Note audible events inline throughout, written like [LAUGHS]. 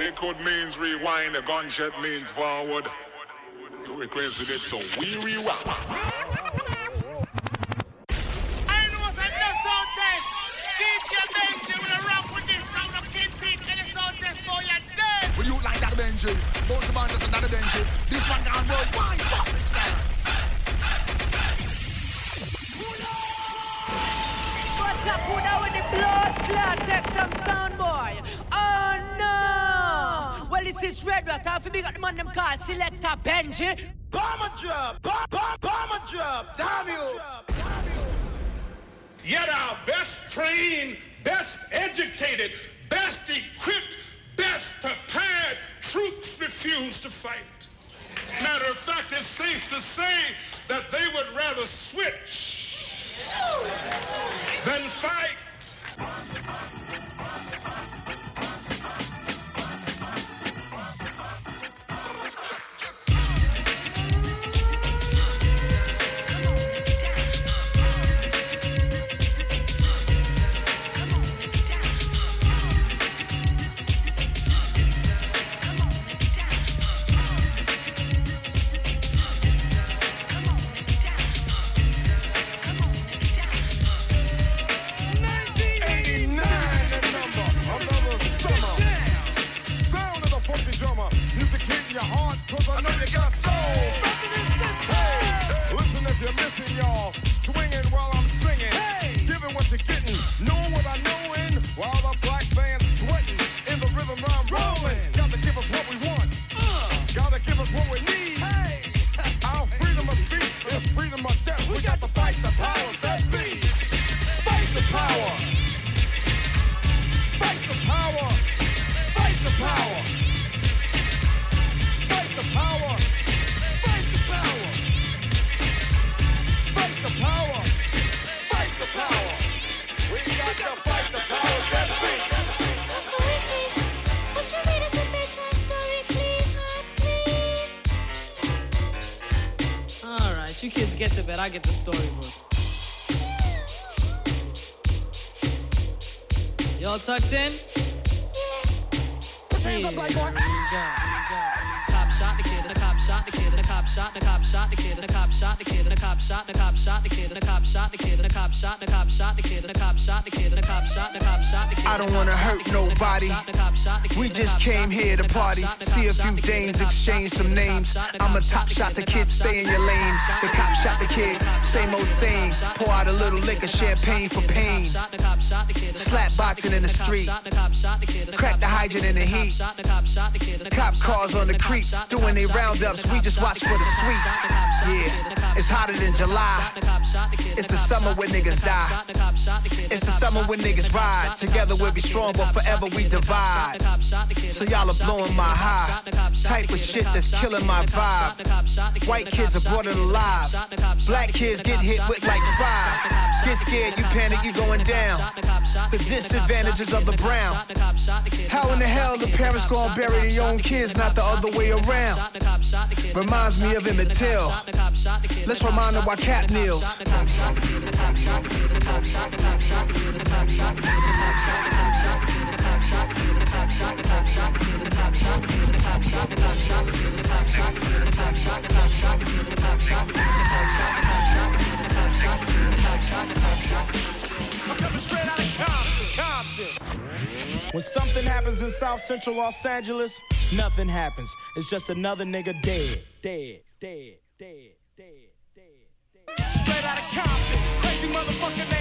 Liquid means rewind, a gunshot means forward. You requested it, so we rewind. I know what's in the sound test. DJ Benji will rock with this sound of Kingpin in the sound test, boy, you're dead. Will you like that Benji? Both the band is another Benji. This one gone worldwide. Fuck it, style. What's up, who now with the blood clot? Take some sound, boy. No! Well, this is Red Rat. I feel big up the man them called Selector Benji. Eh? Bomber drop. Bomb, bomb, bomber drop. Damn you. Yet our best trained, best educated, best equipped, best prepared troops refuse to fight. Matter of fact, it's safe to say that they would rather switch than fight. I get the storybook. Y'all tucked in? Yeah. Here we go. Here we go. Cop shot the kid, the cop shot the kid, the cop shot, the cop shot the kid, the cop shot the kid, the cop shot, the cop shot the kid, the cop shot the kid, the cop shot, the cop shot the kid, the cop shot the kid, the cop shot, the cop shot the kid. I don't wanna hurt We just came here to party, see a few dames, exchange some names. I'm a top shot the kid, stay in your lane. The cop shot the kid, same old same. Pour out a little liquor, champagne for pain. Slap boxing in the street, crack the hydrant in the heat. Cop cars on the creek, doing they roundups. We just watch for the sweet. Yeah, it's hotter than July. It's the summer when niggas die. It's the summer when niggas ride. Together we'll be strong, but forever we divide. So y'all are blowing my high. Type of shit that's killing my vibe. White kids are brought in alive. Black kids get hit with like five. Get scared, you panic, you going down. The disadvantages of the brown. How in the hell the parents gonna bury their own kids, not the other way around? Reminds me of Emmett Till. Let's remind them why Kap kneels. When something happens in South Central Los Angeles, nothing happens. It's just another nigga dead, dead, dead, dead, dead, dead. Straight out of Compton, crazy motherfucker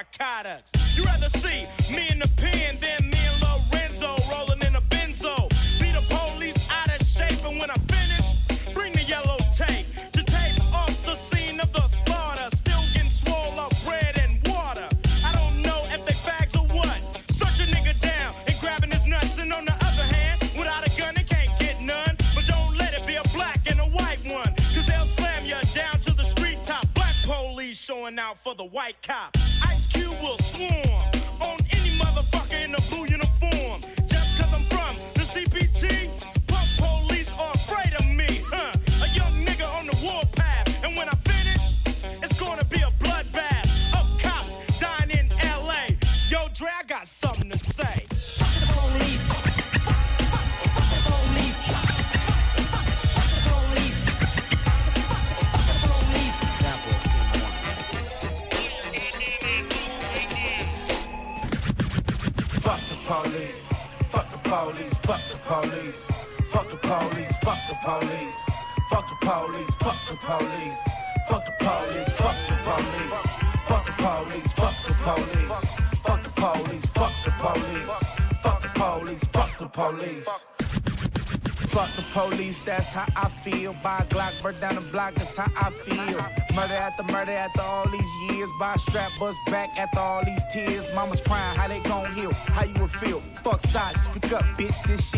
narcotics. That's how I feel. Buy a Glock, burn down the block, that's how I feel. Murder after murder after all these years. Buy a strap, bust back after all these tears. Mama's crying, how they gon' heal? How you would feel? Fuck silence, speak up, bitch, this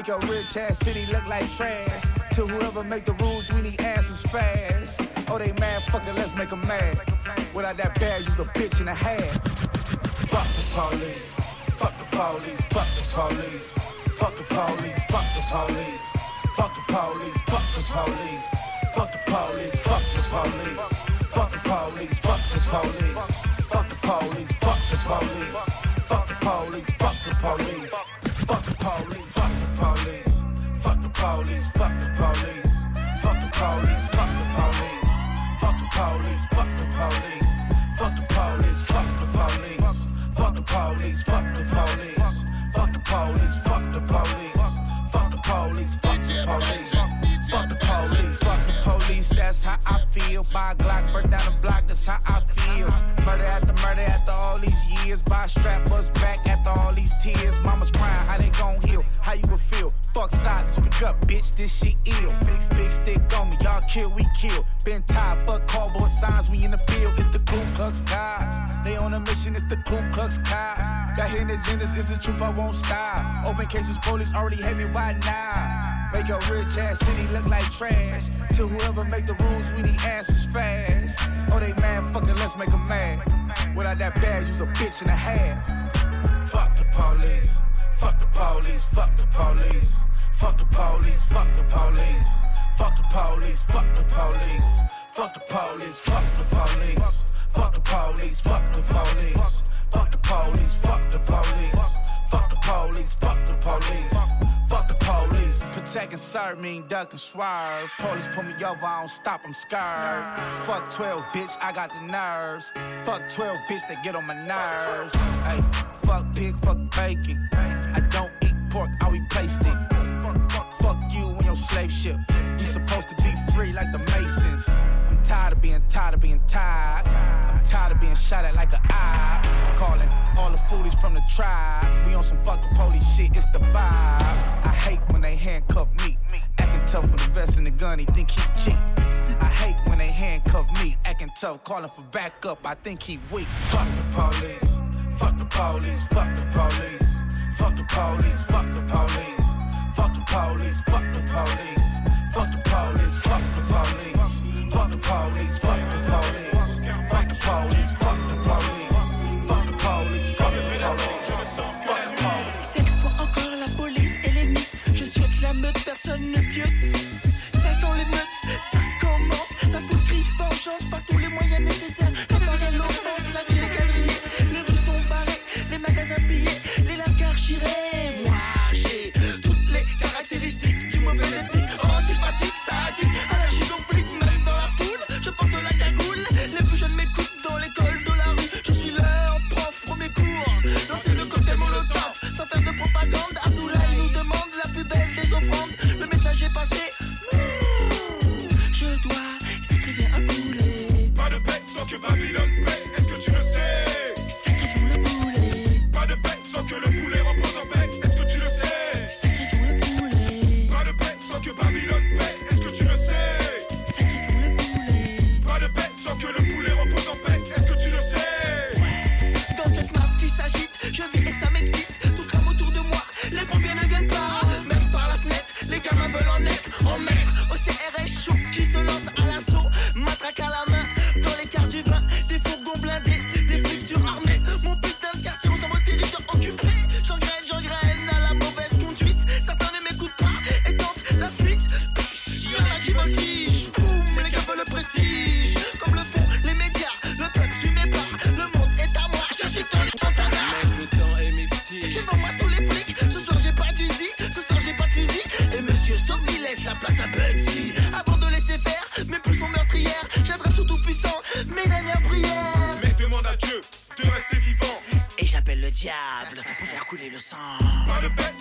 Make a rich ass city look like trash. To whoever make the rules, we need answers fast. Oh, they mad, fuck it, let's make 'em mad. Without that badge, you's a bitch and a half. Fuck the police, fuck the police, fuck the police, fuck the police, fuck the police, fuck the police, fuck the police, fuck the police, fuck the police, fuck the police, fuck the police, fuck the police, fuck the police, fuck the police, fuck the police, fuck the police, police, fuck the police, fuck the police, fuck the police, fuck the police, fuck the police, fuck the police, fuck the police, fuck the police, fuck the police, fuck the police, fuck the police, fuck the police, fuck the police, fuck the police, fuck the police. That's how I feel. Buy a Glock, burn down the block. That's how I feel. Murder after murder after all these years. Buy a strap, bust back after all these tears. Mama's crying, how they gon' heal? Fuck silence, speak up, bitch. This shit ill. Big stick on me, y'all kill, we kill. Been tired, fuck cardboard signs. We in the field. It's the Ku Klux Cops. They on a mission. It's the Ku Klux Cops. Got hidden agendas. It's the truth. I won't stop. Open cases, police already hate me. Why now? Make a rich ass city look like trash. To whoever make the rules, we need answers fast. Oh, they mad, fuck it, let's make make 'em mad. Without that badge, you's a bitch and a half. Fuck the police, fuck the police, fuck the police, Fuck the police, fuck the police. Fuck the police, fuck the police. Fuck the police, fuck the police. Fuck the police, fuck the police. Fuck the police, fuck the police. Fuck the police, fuck the police. Fuck the police. Protect and serve mean duck and swerve. Police pull me over, I don't stop, I'm scared. Fuck 12, bitch, I got the nerves. Fuck 12, bitch, they get on my nerves. Hey, fuck pig, fuck bacon. I don't eat pork, I replaced it slave ship. You supposed to be free like the Masons. I'm tired of being tired of being tired. I'm tired of being shot at like a eye. Calling all the foolies from the tribe. We on some fuck the police shit, it's the vibe. I hate when they handcuff me. Acting tough with the vest and the gun, he think he cheap. I hate when they handcuff me. Acting tough, calling for backup, I think he weak. Fuck the police. Fuck the police. Fuck the police. Fuck the police. Fuck the police. Fuck the police, fuck the police. Fuck the police, fuck the police. Fuck the police, fuck the police. Fuck the police, fuck the police. Fuck the police, fuck the police. Cette fois encore la police et les nuits. Je souhaite la meute, personne ne piote. Ça sent les meutes, ça commence. La foule crie vengeance par tous les moyens nécessaires. Apparaît l'offense, la ville est quadrillée. Les rues sont barrées, les magasins pillés, les lascars chirés.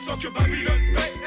sans que Babylone paye.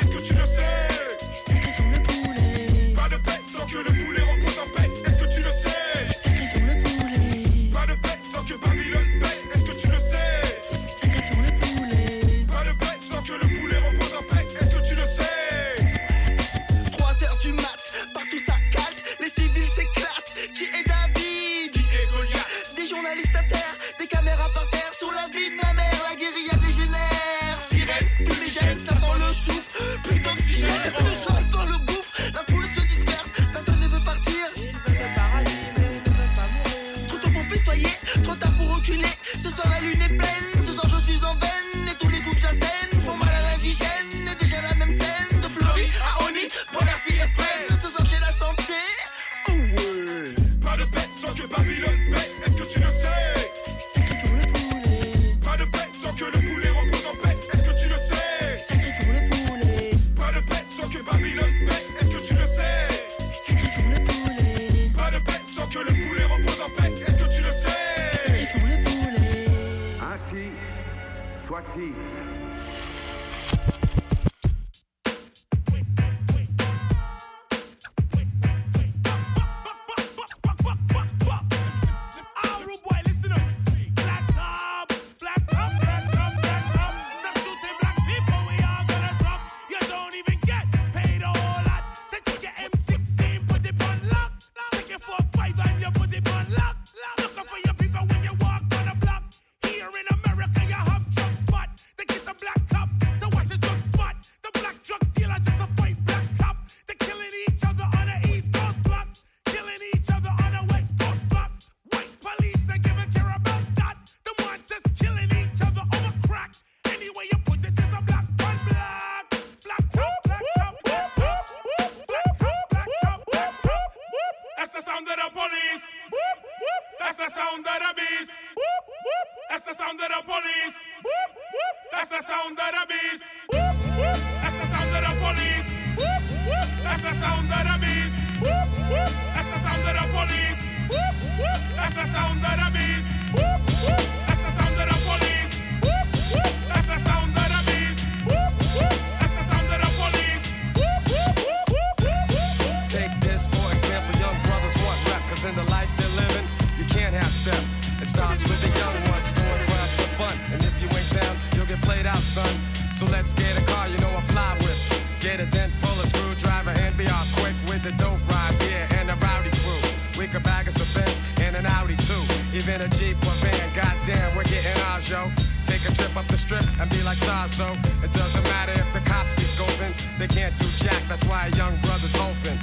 so It doesn't matter if the cops be scoping, they can't do jack. That's why a young brother's open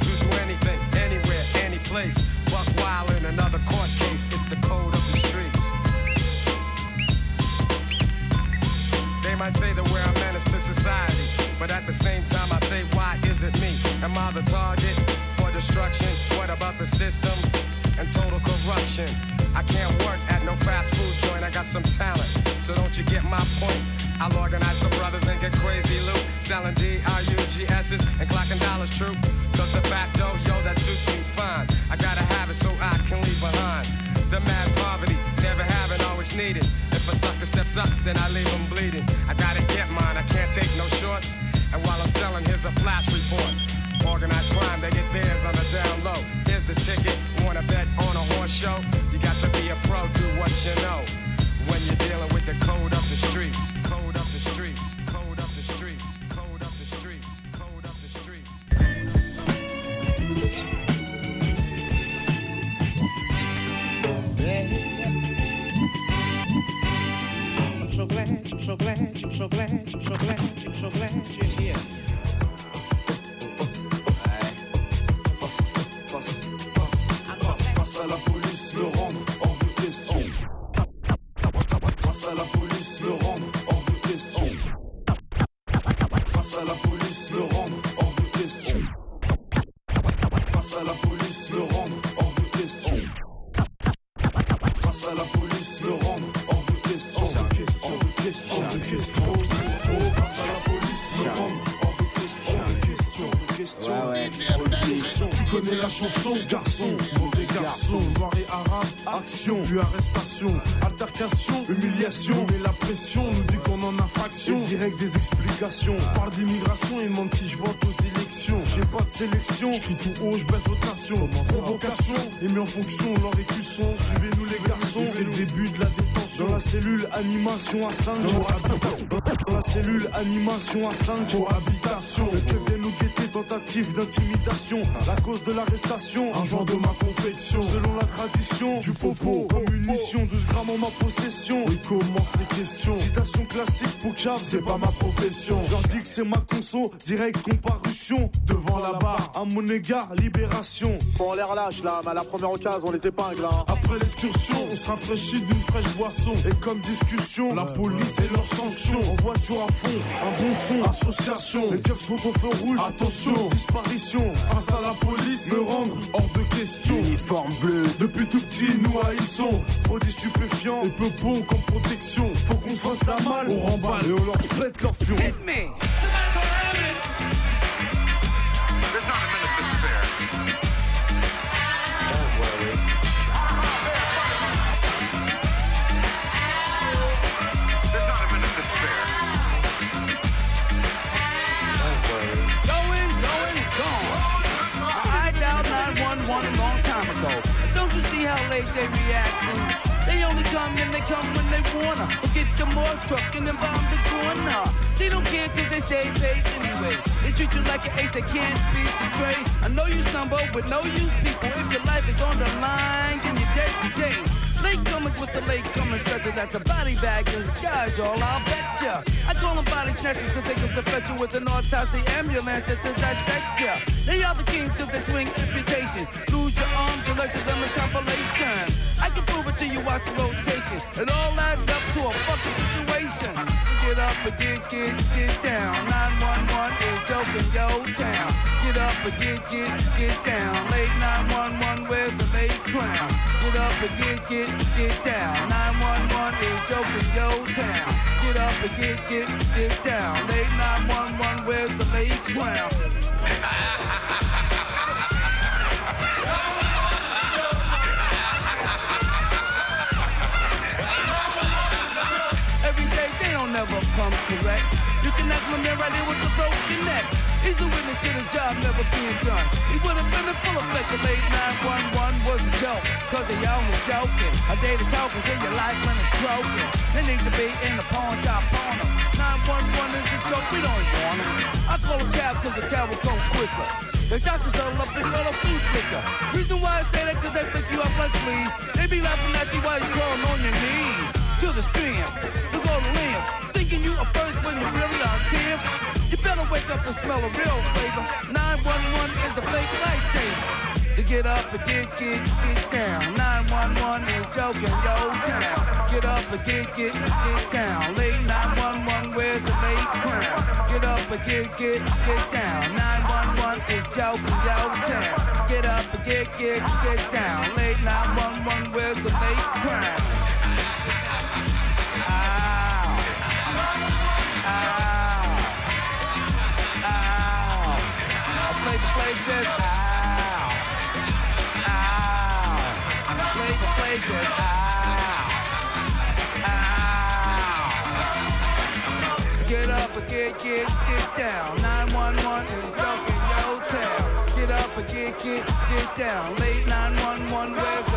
to do anything, anywhere, any place. Fuck while in another court case. It's the code of the streets. They might say that we're a menace to society, but at the same time, I say, why is it me? Am I the target for destruction? What about the system and total corruption? I can't work at no fast food joint. I got some talent, so don't you get my point? I'll organize some brothers and get crazy loot. Selling D-R-U-G-S's and clocking dollars true. Cause the facto, oh, yo, that suits me fine. I gotta have it so I can leave behind. The mad poverty, never having, always needed. If a sucker steps up, then I leave him bleeding. I gotta get mine, I can't take no shorts. And while I'm selling, here's a flash report. Organized crime, they get theirs on the down low. Here's the ticket, wanna bet on a horse show? You got to be a pro, do what you know. When you're dealing with the code of the streets. so glad. Chanson, garçon, mauvais garçon, noir et arabe, action, puis arrestation, altercation, humiliation, mais la pression nous dit qu'on en a fraction, et direct des explications, on parle d'immigration, ils demandent qui je vote aux élections, j'ai pas de sélection, je crie tout haut, je baisse votation, provocation, et mis en fonction leur écusson, suivez-nous les garçons, c'est le début de la détention, dans la cellule animation à 5 dans la cellule animation à 5 habitation, tentative d'intimidation, la cause de l'arrestation, un genre de ma confection, selon la tradition, du popo, comme munition, 12 grammes en ma possession, et commence les questions, citation classique, Pouchab, c'est pas ma profession, je leur dis que c'est ma conso, direct comparution, devant la barre, à mon égard, libération. Bon, l'air lâche là, mais à la première occasion, on les épingle là. Après l'excursion, on se rafraîchit d'une fraîche boisson. Et comme discussion, la police et leurs sanctions. En voiture à fond, un bon son, association. Les keufs sont au feu rouge, attention, disparition. Face à la police, me rendre hors de question. Uniforme bleu, Depuis tout petit, nous haïssons. Produits stupéfiants et peu bon comme protection. Faut qu'on se fasse la malle, on remballe et on leur pète leur fion. They reacting? They only come and they come when they wanna. Forget the more truck and then bomb the corner. They don't care cause they stay paid anyway. They treat you like an ace that can't be betrayed. I know you stumble with no use people. If your life is on the line, then you're dead today. Latecomers with the latecomers treasure that's a body bag in disguise, y'all, I'll betcha. I call them body snatchers cause they come to fetch you with an autopsy ambulance just to dissect ya. They are the kings cause they swing amputation. Lose your arms, the rest of them is compilation. I can prove it to you, watch the rotation. It all adds up to a fucking situation. Get up and get, get, get down. 911 is joking, yo, town. Get up and get, get, get down. Late 911, where's the late crown? Get up and get, get, get down. 911 is joking, yo, town. Get up and get, get, get down. Late 911, where's the late crown? [LAUGHS] never come correct. You can ask my man right here with the broken neck. He's a witness to the job never being done. He would have been in full effect the late 911 was a joke. Cause they only joking. A day to talking till your life when it's broken. They need to be in the pawn shop on them. 911 is a joke, we don't want them. I call a cab cause the cab will come quicker. The doctors all up and call a food flicker. Reason why I say that cause they pick you up like fleas. They be laughing at you while you're crawling on your knees. To the stream, to go to limb. Thinking you are first when you really are kin. You better wake up and smell a real flavor. 911 is a fake lifesaver. So get up and get, get, get down. 911 is joking, yo, town. Get up and get, get, get down. Late 911, where's the late crown? Get up and get, get, get down. 911 is joking, yo, town. Get up and get, get, get down. Late 911, where's the late crown? Ow. Ow. So get up and get, get, get down. 911 is joking your town. Get up and get, get, get down. Late 911, where's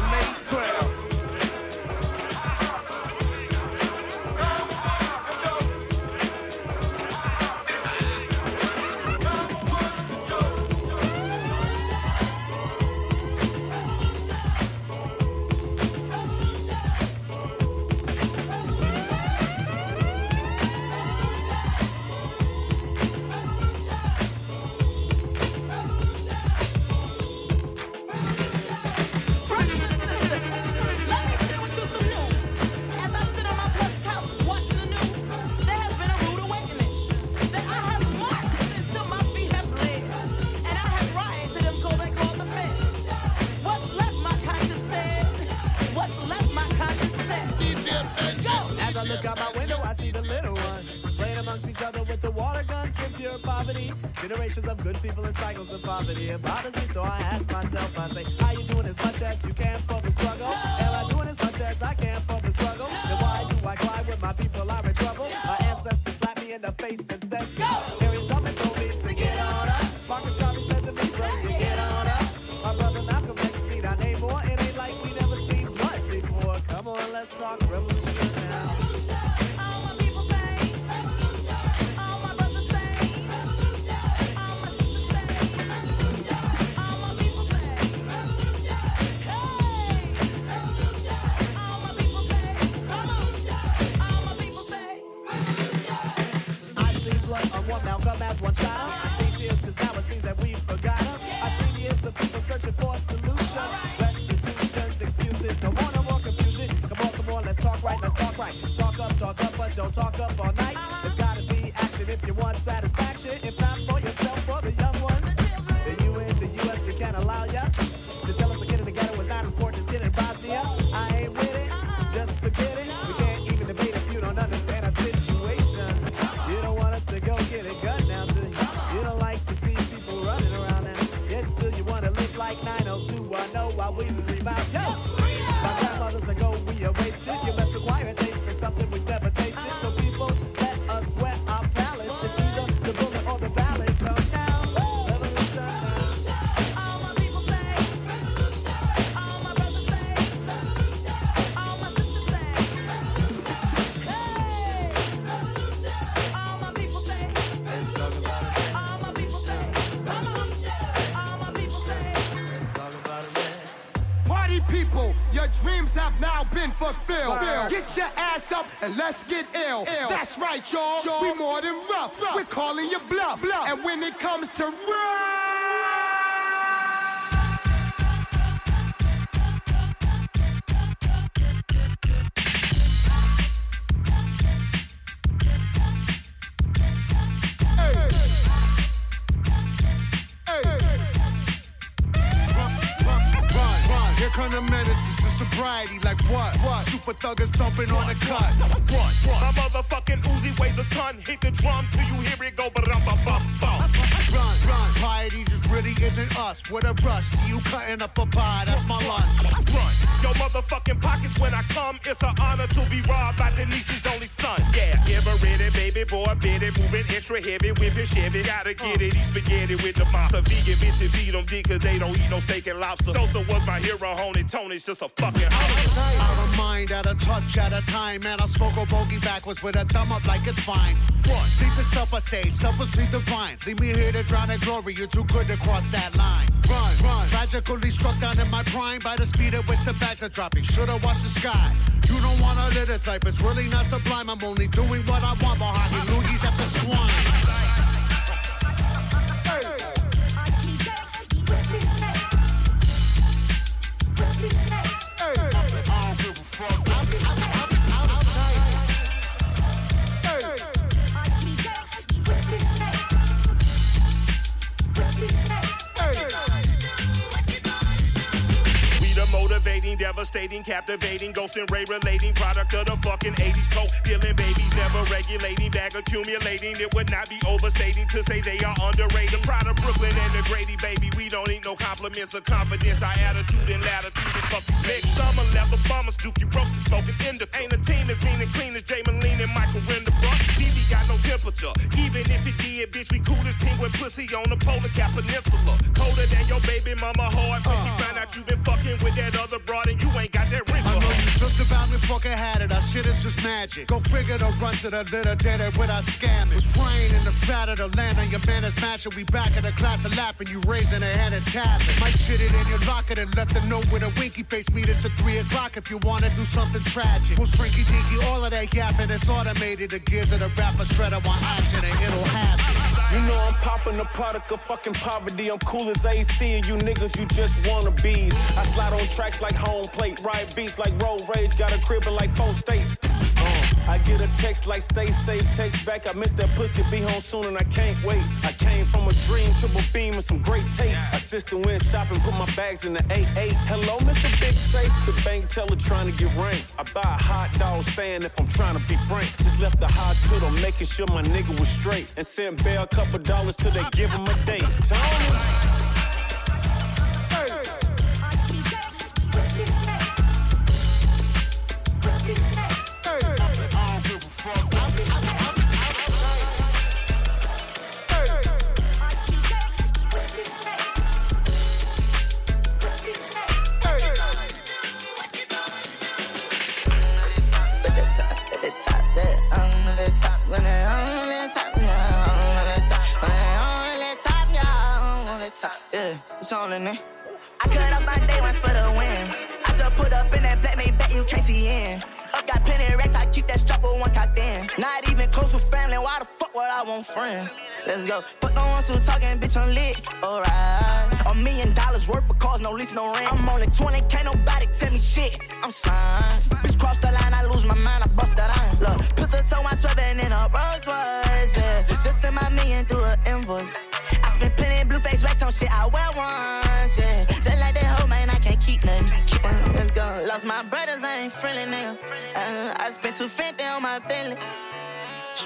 Get your ass up and let's get ill. Ill. That's right, y'all. We more than rough. We're calling you bluff. And when it comes to run. Thuggers thumping on the cut. What? My motherfucking Uzi weighs a ton. Hit the drum till you hear it go ba-dum bum bum bum. Run, run. Piety just really isn't us. What a rush. See you cutting up a pie, that's my lunch. Run. Yo, motherfucking pockets when I come. It's an honor to be robbed by the Denise's only son. Yeah, ever ready, baby boy, it, moving extra heavy, whipping Chevy. Gotta get it, eat spaghetti with the monster. Vegan bitches feed them dick cause they don't eat no steak and lobster. Sosa was my hero, honey. Tony's just a fucking holler. Out of mind, out of touch, at a time. Man, I smoke a bogey backwards with a thumb up like it's fine. What? Sleep is self, I say. Is sleep divine. Leave me here to drown in glory. You're too good to cross that line. Run, run. Tragically struck down in my prime by the speed at which the bags are dropping. Should've watched the sky. You don't wanna live this life. It's really not sublime. I'm only doing what I want. Behind the loogies at the swine. Devastating, captivating, ghost and ray relating product of the fucking 80s coke. Dealing babies, never regulating, bag accumulating. It would not be overstating to say they are underrated. Proud of Brooklyn and the Grady, baby. We don't need no compliments or confidence. Our attitude and latitude is fucking next summer. Leather bummers, Dookie ropes and smoking indica. Ain't a team as mean and clean as Jaime Meline and Michael Winterbrook. TV got no temperature. Even if it did, bitch, we cool as penguin pussy on the polar cap peninsula. Colder than your baby mama heart when she uh. found out you been fucking with that other broad and you ain't got that ring I know you just about me fucking had it. Our shit is just magic. Go figure the run to the little did it with our scamming. Was flying in the fat of the land on your man is mashing. We back in the class of lapping. You raising a hand and tapping. Might shit it in your locker and let them know with a winky face. Meet us at 3 o'clock if you wanna do something tragic. We'll shrinky dinky, all of that yapping. It's automated. The gears of the rapper shredder want action and it'll happen. You know I'm popping the product of fucking poverty. I'm cool as AC, and you niggas, you just wanna bees. I slide on tracks like home plate, ride beats like road rage, got a crib in like four states. Uh, I get a text like stay safe, text back. I miss that pussy, be home soon and I can't wait. I came from a dream, triple beam and some great tape. My sister went shopping, put my bags in the 8-8. Hello, Mr. Big Safe. The bank teller trying to get ranked. I buy a hot dog stand if I'm trying to be frank. Just left the hospital, making sure my nigga was straight. And sent Bear a couple dollars till they give him a date. Tony. Yeah, it's on in there. I cut up my day ones for the win. I just put up in that black made bet you can't see in. Up got plenty of racks, I keep that strap with one cocked in. Not even close with family, why the fuck would I want friends? Let's go. Fuck the ones who talking, bitch, I'm lit. Alright. A million dollars worth of cars, no lease, no rent. I'm only 20, can't nobody tell me shit. I'm signed. Bitch, cross the line, I lose my mind, I bust that iron. Look, pistol toe, my sweating in a Rolls Royce, yeah. Just send my million through an invoice. Spent plenty blue face racks on shit I wear once, yeah. Just like that hoe, man, I can't keep nothing. Let's go. Lost my brothers, I ain't friendly, nigga. Uh, I spent 250 on my Bentley.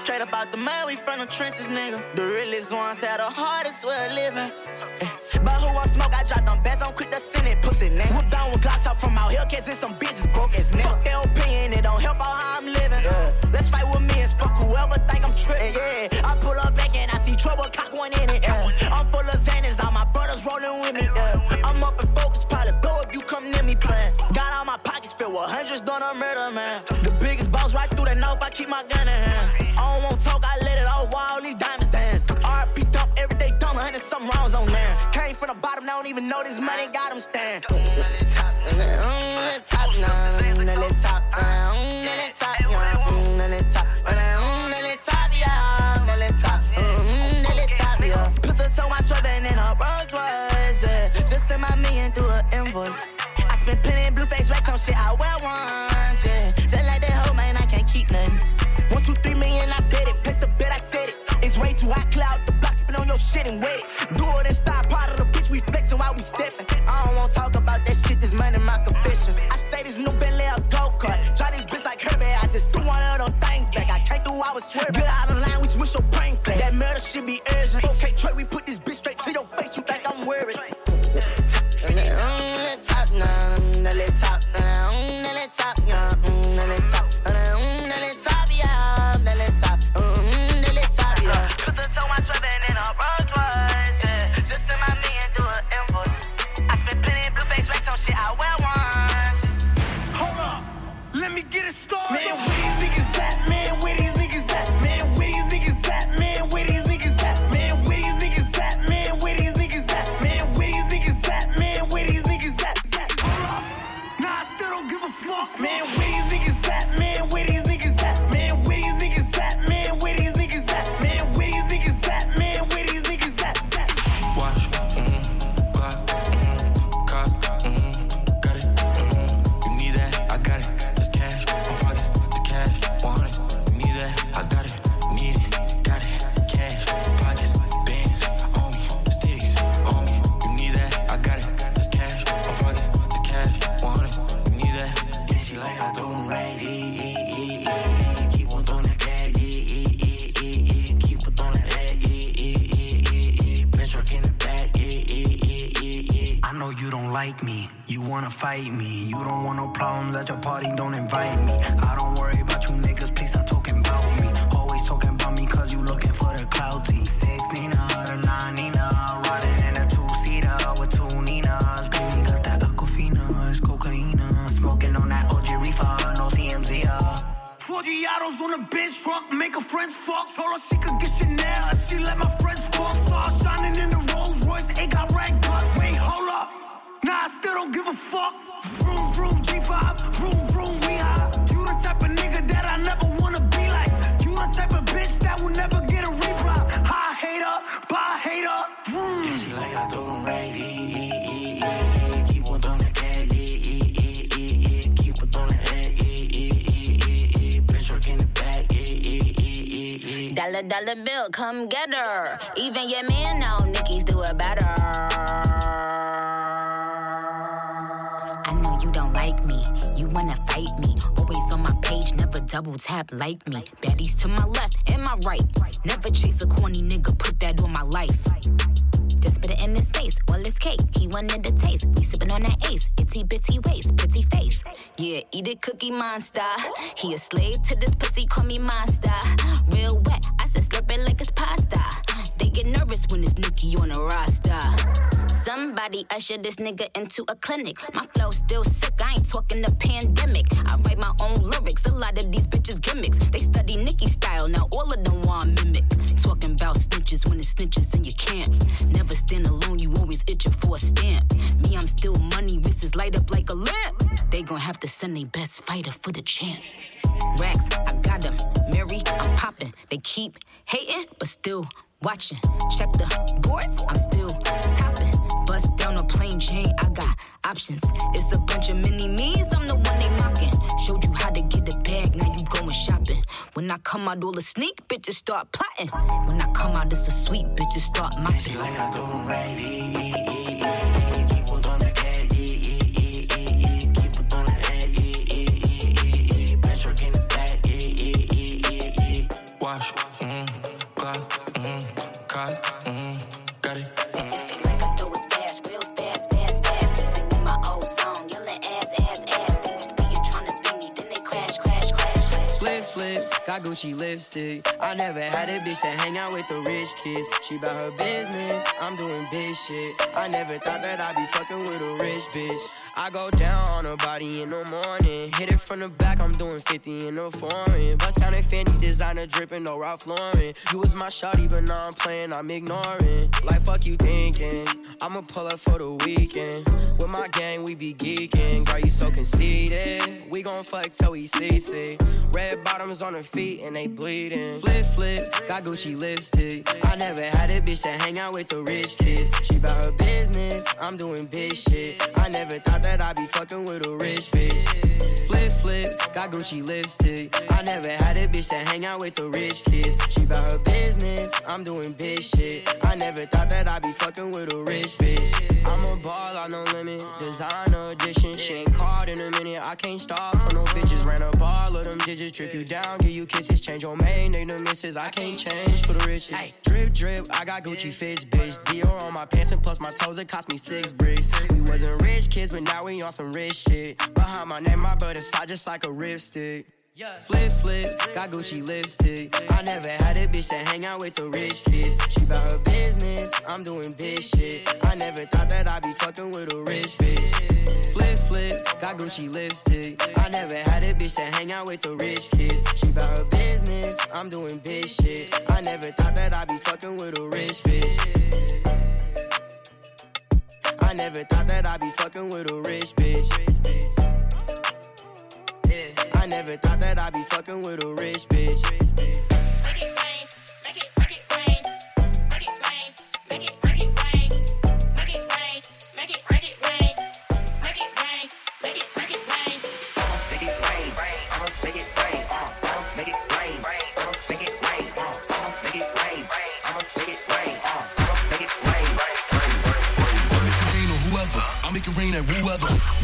Straight up out the mud, we from the trenches, nigga. The realest ones had the hardest way of living. Eh, But who want smoke? I dropped them bands, I'm quick to send it, pussy, nigga. Whoop down with glocks out from out here, cause it's some bitches broke as nigga. Fuck their opinion, it don't help out how I'm living. Let's fight with me and fuck whoever think I'm tripping, yeah. I pull up back and I see trouble, cock one in it. yeah. I'm full of Xanax, all my brothers rolling with me. yeah. I'm up in focus, probably blow if you come near me playing. Got all my pockets filled with hundreds, doing a murder, man. The biggest boss right through the north, I keep my gun in hand. I don't want talk, I let it all while all these diamonds dance. RP dump, every day dumb, hundred some rounds on there. Came from the bottom, now don't even know this money got them stand. Mm, top, mm, top, mm, top, now, top, top, top, top, top, top, yeah. Pistol toe, my sweating in a Rolls Royce, yeah. Just send my million through an invoice. I spent plenty blue face racks on shit I wear once, yeah. Your shit and wet. Do it and stop part of the bitch, we flexing while we stepping. I don't wanna talk about that shit, this money, my confession. I say this new Bentley a go kart. Try this bitch like Herbie, I just threw one of them things back. I came through, I was swerving. Get out of line, we switch your brain flat. That murder should be urgent. Okay, Trey, we put this bitch straight to your face, you think I'm worried. Top now, top now, dollar come get her. Even your man know Nicki's do it better. I know you don't like me. You wanna fight me. Always on my page, never double tap like me. Baddies to my left and my right. Never chase a corny nigga, put that on my life. Just put it in his face, all his cake. He wanted the taste. We sippin' on that ace. Itty bitty waist, pretty face. Yeah, eat it, cookie monster. He a slave into a clinic. My flow still sick, I ain't talking the pandemic. I write my own lyrics, a lot of these bitches gimmicks. They study Nicki style, now all of them want mimic. Talking about snitches when it's snitches and you can't. Never stand alone, you always itching for a stamp. Me, I'm still money, wrists light up like a lamp. They gon' have to send their best fighter for the champ. Racks, I got them. Mary, I'm popping. They keep hating, but still watching. Check the boards, I'm still down a plain chain, I got options. It's a bunch of mini me's, I'm the one they mocking. Showed you how to get the bag, now you going shopping. When I come out, all the sneak bitches start plotting. When I come out, it's a sweet bitches start mopping. Wash, mm, clock, got Gucci lipstick. I never had a bitch that hang out with the rich kids. She bout her business, I'm doing big shit. I never thought that I'd be fucking with a rich bitch. I go down on her body in the morning. Hit it from the back, I'm doing 50 in the foreign. Bust down in Fendi designer dripping, no Ralph Lauren. You was my shawty, but now I'm playing, I'm ignoring. Like fuck you thinking, I'ma pull up for the weekend. With my gang, we be geeking. Girl, you so conceited. We gon' fuck till we CC. Red bottoms on her feet and they bleeding. Flip, flip, got Gucci lipstick. I never had a bitch that hang out with the rich kids. She bout her business, I'm doing big shit. I never thought that I'd be fucking with a rich bitch. Flip, flip, got Gucci lipstick. I never had a bitch that hang out with the rich kids. She bout her business, I'm doing big shit. I never thought that I'd be fucking with a rich bitch. I'm a ball, on no limit. Designer edition, she ain't called in a minute. I can't stop for no bitches. Ran up all of them digits, trip you down, give you kisses, change your main name to misses. I can't change for the riches. Drip, drip, I got Gucci fits, bitch. Dior on my pants and plus my toes, it cost me six bricks. We wasn't rich kids, but now we on some rich shit. Behind my name, my is side just like a ripstick. Flip, flip, got Gucci lipstick. I never had a bitch that hang out with the rich kids. She bout her business, I'm doing big shit. I never thought that I'd be fucking with a rich bitch. Flip, flip, got Gucci lipstick. I never had a bitch that hang out with the rich kids. She bout her business, I'm doing big shit. I never thought that I'd be fucking with a rich bitch. I never thought that I'd be fucking with a rich bitch. I never thought that I'd be fucking with a rich bitch.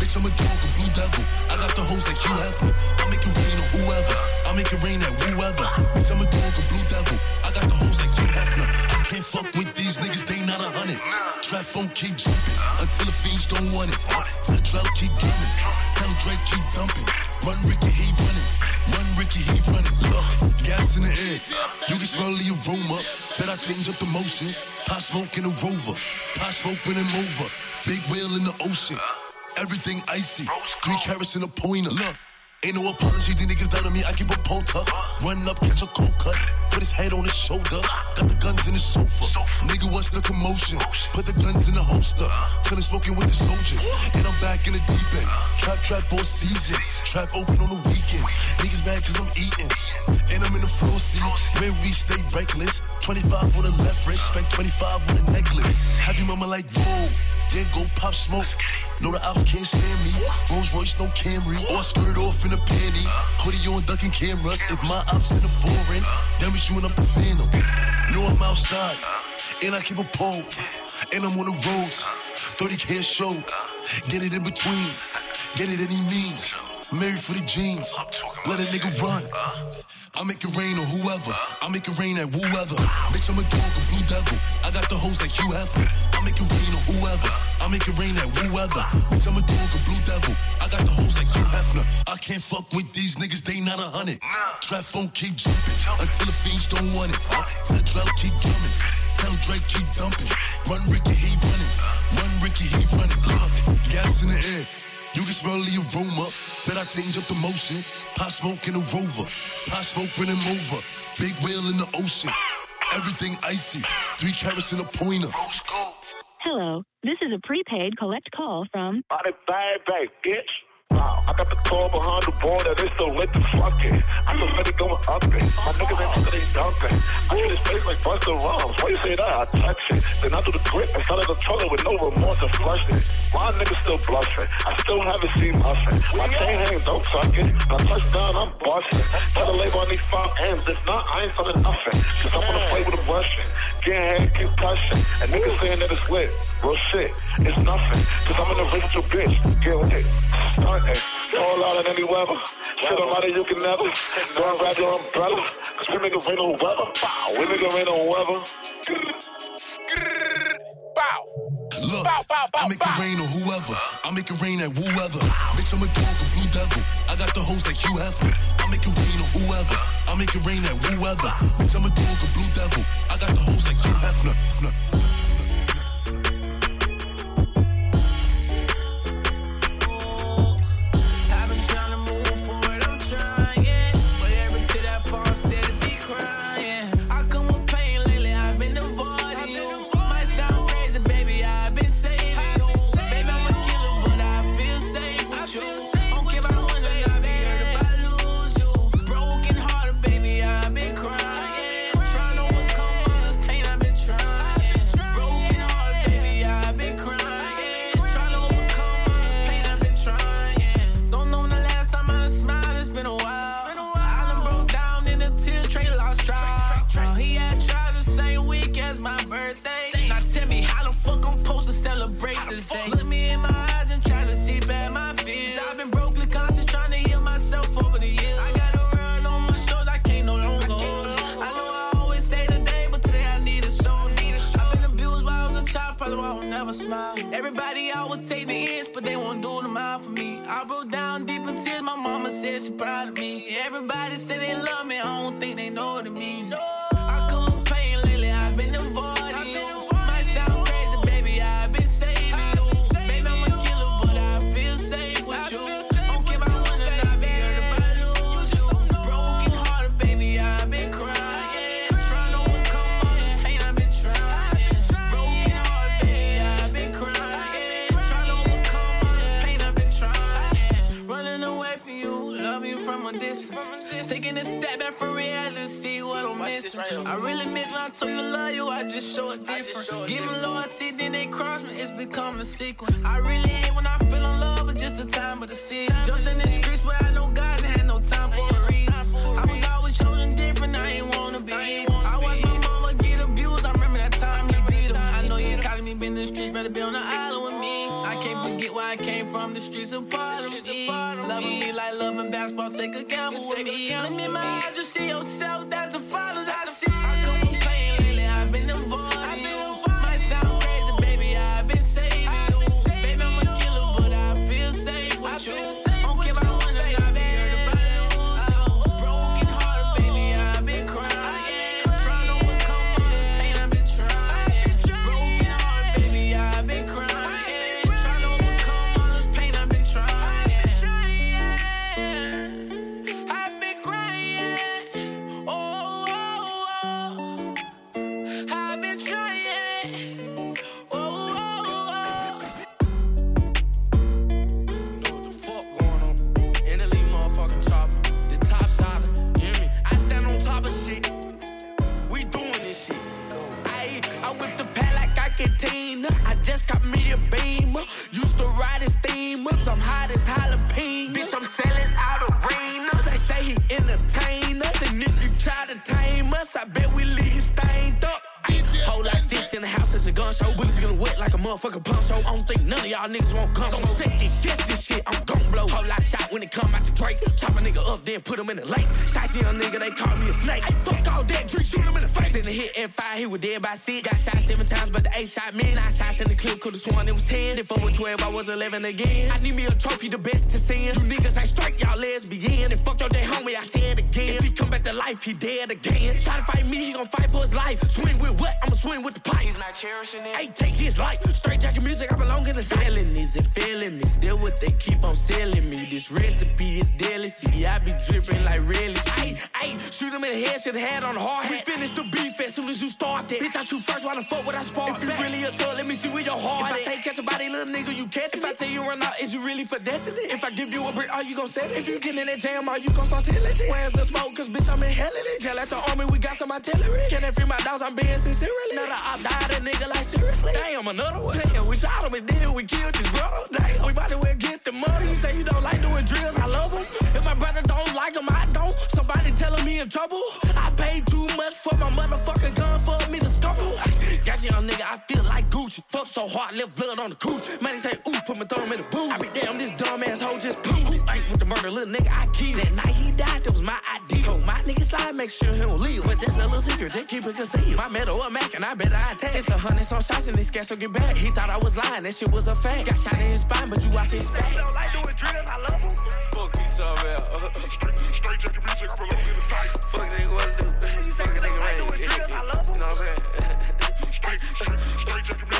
Bitch, I'm a dog, a blue devil. I got the hoes like Hugh Hefner. I make it rain on whoever. I make it rain at whoever. Bitch, I'm a dog, a blue devil. I got the hoes like Hugh Hefner. I can't fuck with these niggas, they not a hundred. Trap phone keep jumping until the fiends don't want it. Tell Drell keep drumming. Tell Drake keep dumping. Run Ricky, he running. Run Ricky, he running. Look, gas in the air. You can smell the aroma. Bet I change up the motion. Pot smoke in a rover. Pot smoke when I'm over. Big whale in the ocean. Everything icy. Three carats in a pointer. Look. Ain't no apology, these niggas down on me, I keep a pole tuck. Run up, catch a cold cut, put his head on his shoulder. Got the guns in his sofa. Nigga, what's the commotion? Put the guns in the holster. Chillin' smoking with the soldiers. And I'm back in the deep end. Trap, trap all season. Trap open on the weekends. Niggas mad cause I'm eating. And I'm in the floor seat. Where we stay reckless. 25 on the left wrist, spent 25 on the necklace. Have your mama like, whoa. Then go pop smoke. No, the ops can't stand me. Rolls Royce, no Camry. Or I skirt off in a panty. Hoodie on ducking cameras. If my ops in the foreign, then we shooting up the phantom. No, I'm outside. And I keep a pole. And I'm on the roads. 30 can show. Get it in between. Get it any means. Married for the jeans. Let a nigga run. I make it rain on whoever. I make it rain at whoever. Bitch, I'm a dog, a blue devil. I got the hoes like Hugh Hefner. I make it rain on whoever. I make it rain at whoever. Bitch, I'm a dog, a blue devil. I got the hoes like Hugh Hefner. I can't fuck with these niggas, they not a hundred. Trap phone keep jumping until the fiends don't want it. Uh, Tell Drell keep drumming. Tell Drake keep dumping. Run Ricky, he running. Run Ricky, he running. Look, gas in the air. You can smell the aroma. Bet I change up the motion. Pot smoke in a rover. Pot smoke bring him over. Big whale in the ocean. Everything icy. Three carats in a pointer. Hello, this is a prepaid collect call from. Body bag bag, bitch. Wow, I got the car behind the border, they still lit the fucking. I'm so ready going up it. My niggas ain't fucking ain't dumping. I hit his face like Busta Rhymes. Why you say that? I touch it. Then I do the grip and start started the toilet with no remorse and flush it. My niggas still bluffing. I still haven't seen nothing. My chain hang, don't tuck it. When I touch down, I'm busting. Tell the label I need five M's. If not, I ain't selling nothing. Cause I'm gonna play with a Russian. Getting head concussion. And niggas saying that it's lit. Real shit, it's nothing. Cause I'm an original bitch. Get lit. Stunting. Fall out in any weather. Shit on out you can never. Don't grab your umbrella. Cause we make it rain on weather. Bow. We make it rain on weather. Bow. Look, I make it rain on whoever. I make it rain at whoever. Bitch, I'm a dog, a blue devil. I got the hoes like Hugh Hefner. I make it rain on whoever. I make it rain at whoever. Bitch, I'm a dog, a blue devil. I got the hoes like Hefner. I've motherfucker pump, so I don't think none of y'all niggas won't come. Don't second guess this shit, I'm gon' blow. Whole lot shot when it come out to Drake. Chop a nigga up, then put him in the lake. Spicy young nigga, they call me a snake. Hey, fuck all that, drink, shoot him in the face. In the hit and fire, he was dead by six. Got shot seven times, but the eight shot me. Nine shots in the clip, could've sworn it was ten. If I was 12, I was 11 again. I need me a trophy, the best to send. You niggas ain't straight, y'all lesbian. And fuck your day homie, I said again. If he come back to life, he dead again. Try to fight me, he gon' fight for his life. Swing with what? I'ma swing with the pipe. He's not cherishing it. Hey, take his life. Straight jacket music, I belong in the felonies and felonies. Still what they keep on selling me. This recipe is deadly. See, I be dripping like really. Hey, hey, shoot him in the head, shit head on hard hat. We finish the beef as soon as you start that. Bitch, I shoot first, why the fuck would I spark? If you really a thug, let me see where your heart If I say catch a body, little nigga, you catch it. If I tell you run out, is you really for it? If I give you a brick, are you gon' set it? If you get in that jam, are you gon' start telling shit? Where's the smoke? Cause bitch, I'm inhaling it. Tell at the army, we got some artillery. Can they free my dogs? I'm being sincerely. Another op died, a nigga like seriously. Damn, another one. Damn, we shot him and then we killed his brother. Damn, we as well get the money. You say don't like doing drills, I love him. If my brother don't like him, I don't. Somebody telling me in trouble. I paid too much for my motherfucking gun for me to scuffle. Got young nigga, I feel like Gucci. Fuck so hard, left blood on the cooch. Man, they say, ooh, put my thumb in the boot. I be damn, this dumb ass hoe just blew. Who ain't with the murder, little nigga, I keep. That night he died, that was my idea. Told my nigga slide, make sure he don't leave. But that's a little secret, just keep it concealed. My metal a Mac, and I bet I attack. It's a hundred some shots, and this gas will get back. He thought I was lying, that shit was a fact. Got shot in his spine, but you watch his back. don't like doing drills, I love him. Fuck you, talking about. Straight jacket music, I belong in the fight. Fuck nigga, what to do? Fuck a nigga, right? You know what I'm saying? [LAUGHS] Trade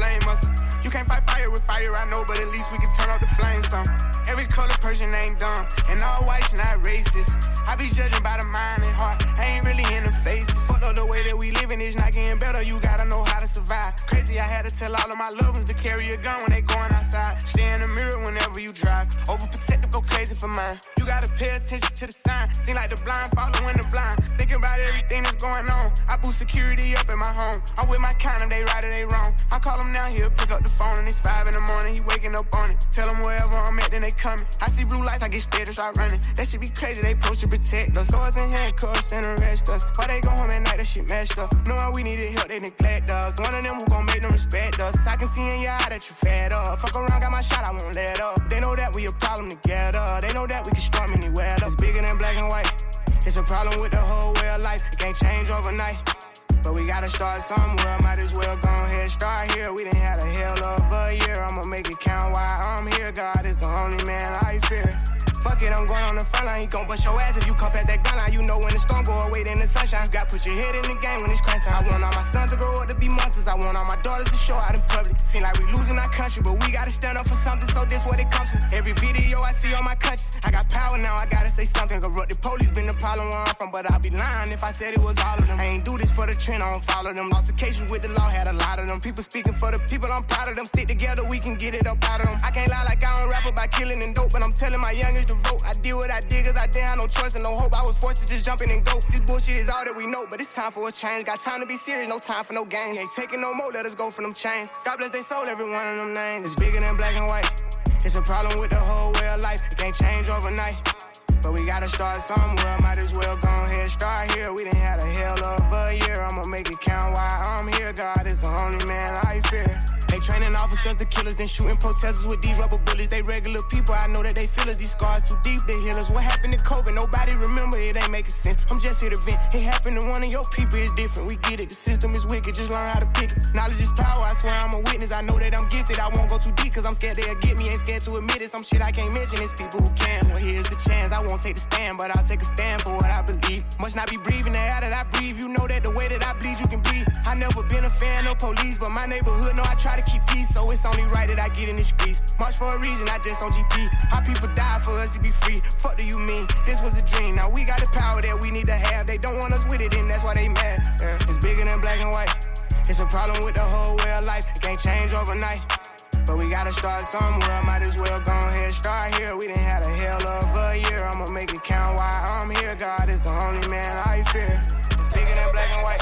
blame us? You can't fight fire with fire, I know, but at least we can turn off the flames some. Every color person ain't dumb, and all whites not racist. I be judging by the mind and heart, I ain't really in the face. Up the way that we living is not getting better, you gotta know how to survive. Crazy, I had to tell all of my loved ones to carry a gun when they going outside. Stay in the mirror whenever you drive. Overprotective, go crazy for mine. You gotta pay attention to the sign. Seem like the blind following the blind. Thinking about everything that's going on. I boost security up in my home. I'm with my kind of they right or they wrong. I call him now, he'll pick up the phone and it's five in the morning. He waking up on it. Tell him wherever I'm at, then they coming. I see blue lights, I get scared and start running. That shit be crazy, they supposed to protect us. Swords and handcuffs and arrest us. Why they go home at night, that shit messed up. Knowing we needed help, they neglect us. One of them who gon' make them respect us. I can see in your eye that you fed up. Fuck around, got my shot, I won't let up. They know that we a problem together. They know that we can storm anywhere. It's bigger than black and white. It's a problem with the whole way of life. It can't change overnight. But we gotta start somewhere. Might as well go ahead, start here. We done had a hell of a year. I'ma make it count while I'm here. God is the only man I fear. Fuck it, I'm going on the front line. He gon' bust your ass if you come past that gun line. You know when the storm go away, then the sunshine. You got put your head in the game when it's crunch time. I want all my sons to grow up to be monsters. I want all my daughters to show out in public. Seem like we losing our country, but we gotta stand up for something. So this what it comes to. Every video I see on my country, I got power now. I gotta say something. Corrupt the police been the problem where I'm from, but I'd be lying if I said it was all of them. I ain't do this for the trend, I don't follow them. Altercations with the law had a lot of them. People speaking for the people, I'm proud of them. Stick together, we can get it up out of them. I can't lie like I don't rap about killing and dope, but I'm telling my youngest to vote. I deal with I did cause I didn't have no choice and no hope. I was forced to just jump in and go. This bullshit is all that we know, but it's time for a change. Got time to be serious, no time for no games. Ain't taking no more, let us go for them chains. God bless they soul, every one of them names. It's bigger than black and white. It's a problem with the whole way of life. It can't change overnight. But we gotta start somewhere. Might as well go ahead, start here. We done had a hell of a year. I'ma make it count while I'm here. God is the only man I fear. Training officers to killers, then shooting protesters with these rubber bullets. They regular people, I know that they feel us. These scars too deep, they heal us. What happened to COVID? Nobody remember, it ain't making sense. I'm just here to vent. It happened to one of your people, it's different. We get it, the system is wicked, just learn how to pick it. Knowledge is power, I swear I'm a witness. I know that I'm gifted, I won't go too deep, cause I'm scared they'll get me. Ain't scared to admit it, some shit I can't mention. It's people who can. Well, here's the chance, I won't take the stand, but I'll take a stand for what I believe. Must not be breathing the air that I breathe. You know that the way that I bleed, you can breathe. I never been a fan of police, but my neighborhood know I try to so it's only right that I get in the streets. March for a reason, I just on GP. How people die for us to be free. Fuck do you mean? This was a dream. Now we got the power that we need to have. They don't want us with it, and that's why they mad. Yeah. It's bigger than black and white. It's a problem with the whole way of life. It can't change overnight. But we gotta start somewhere. Might as well go ahead, start here. We done had a hell of a year. I'ma make it count while I'm here. God is the only man I fear. It's bigger than black and white.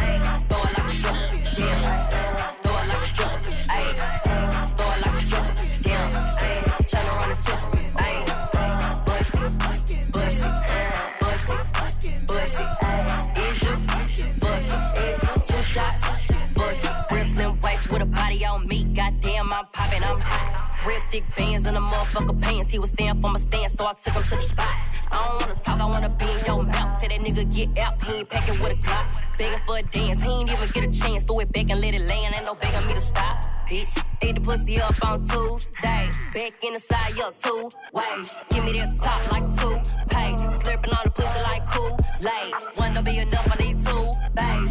I to the spot. I don't wanna talk, I wanna be in your mouth. Say that nigga get out, he ain't packing with a Glock. Begging for a dance, he ain't even get a chance. Throw it back and let it land, ain't no begging me to stop. Bitch, ate the pussy up on Tuesday. Back in the side, yo, two ways. Give me that top like two pay. Slurping on the pussy like cool. Late, one don't be enough, I need two bays.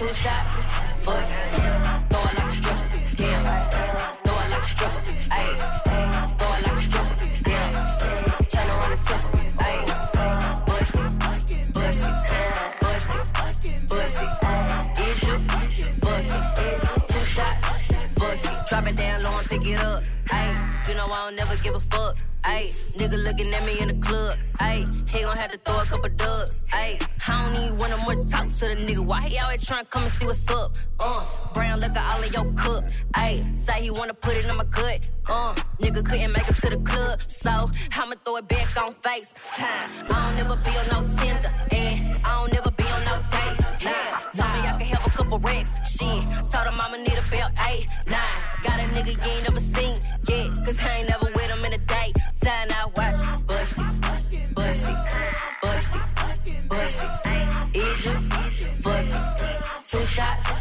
Two shots, fuck it. Throw it like a stripper, damn. Throw it like a stripper, ayy. Throw it like a stripper, damn. Turn around and tip, ayy. Bust it, bust it, bust it, bust it. Is you fuck it? Two shots, fuck it. Drop it down low and pick it up, ayy. You know I don't never give a. Ayy, nigga looking at me in the club. Ayy, he gon' have to throw a couple dubs. Ayy, I don't even wanna more talk to the nigga. Why he always to come and see what's up? Uh, brown liquor all in your cup. Ayy, say he wanna put it in my gut. Uh, nigga couldn't make it to the club, so I'ma throw it back on face time. I don't never be on no Tinder, and I don't never be on no date. Nah, told me I could have a couple racks. Shit, told him I'ma need a belt, eight, nine. Got a nigga you ain't never seen yet, cause I ain't never with him in a date. Time I watch, bust it, bust it, bust it, bust it. Is you fuck it? Two shots,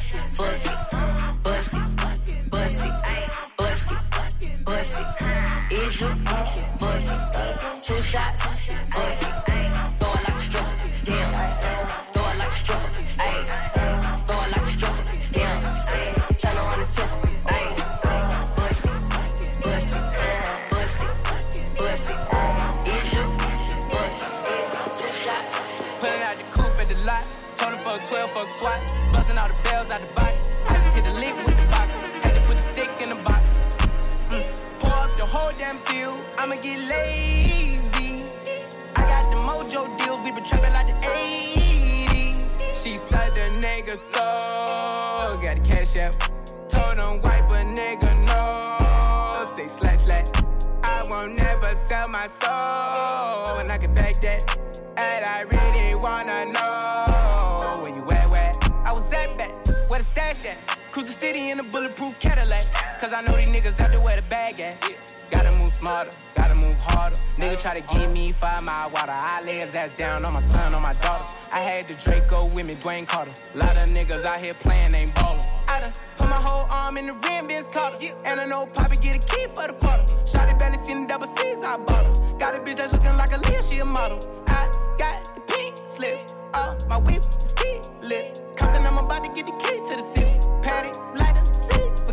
the nigga so. Got the cash out. Told him wipe a nigga no. Say slash slash. I won't never sell my soul. And I can back that. And I really wanna know where you at, where I was at back, where the stash at. Cruise the city in a bulletproof Cadillac. Cause I know these niggas out there where the bag at. Move smarter, gotta move harder. Nigga try to give me five mile water. I lay his ass down on my son, on my daughter. I had the Draco with me, Dwayne Carter. A lot of niggas out here playing, ain't ballin'. I done put my whole arm in the rim, Vince Carter. And I know Poppy get a key for the quarter. Shotty barely seen the double C's, I bought her. Got a bitch that's looking like a Leah, she a model. I got the pink slip. Uh, my whips is keyless. Compton, I'm about to get the key to the city. Patty, light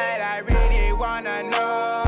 And I really wanna know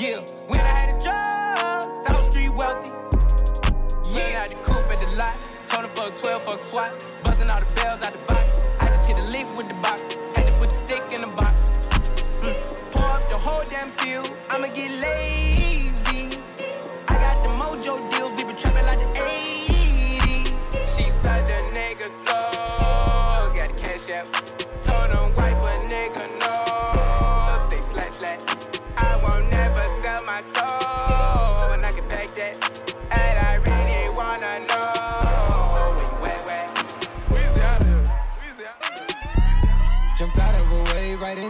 Yeah, when I had a job, South Street wealthy. Yeah, had the coupe at the lot. Told him fuck 12, fuck SWAT. Busting all the bells out the box. I just hit a lick with the box. Had to put the stick in the box. Mm. Pour up the whole damn seal. I'ma get lazy.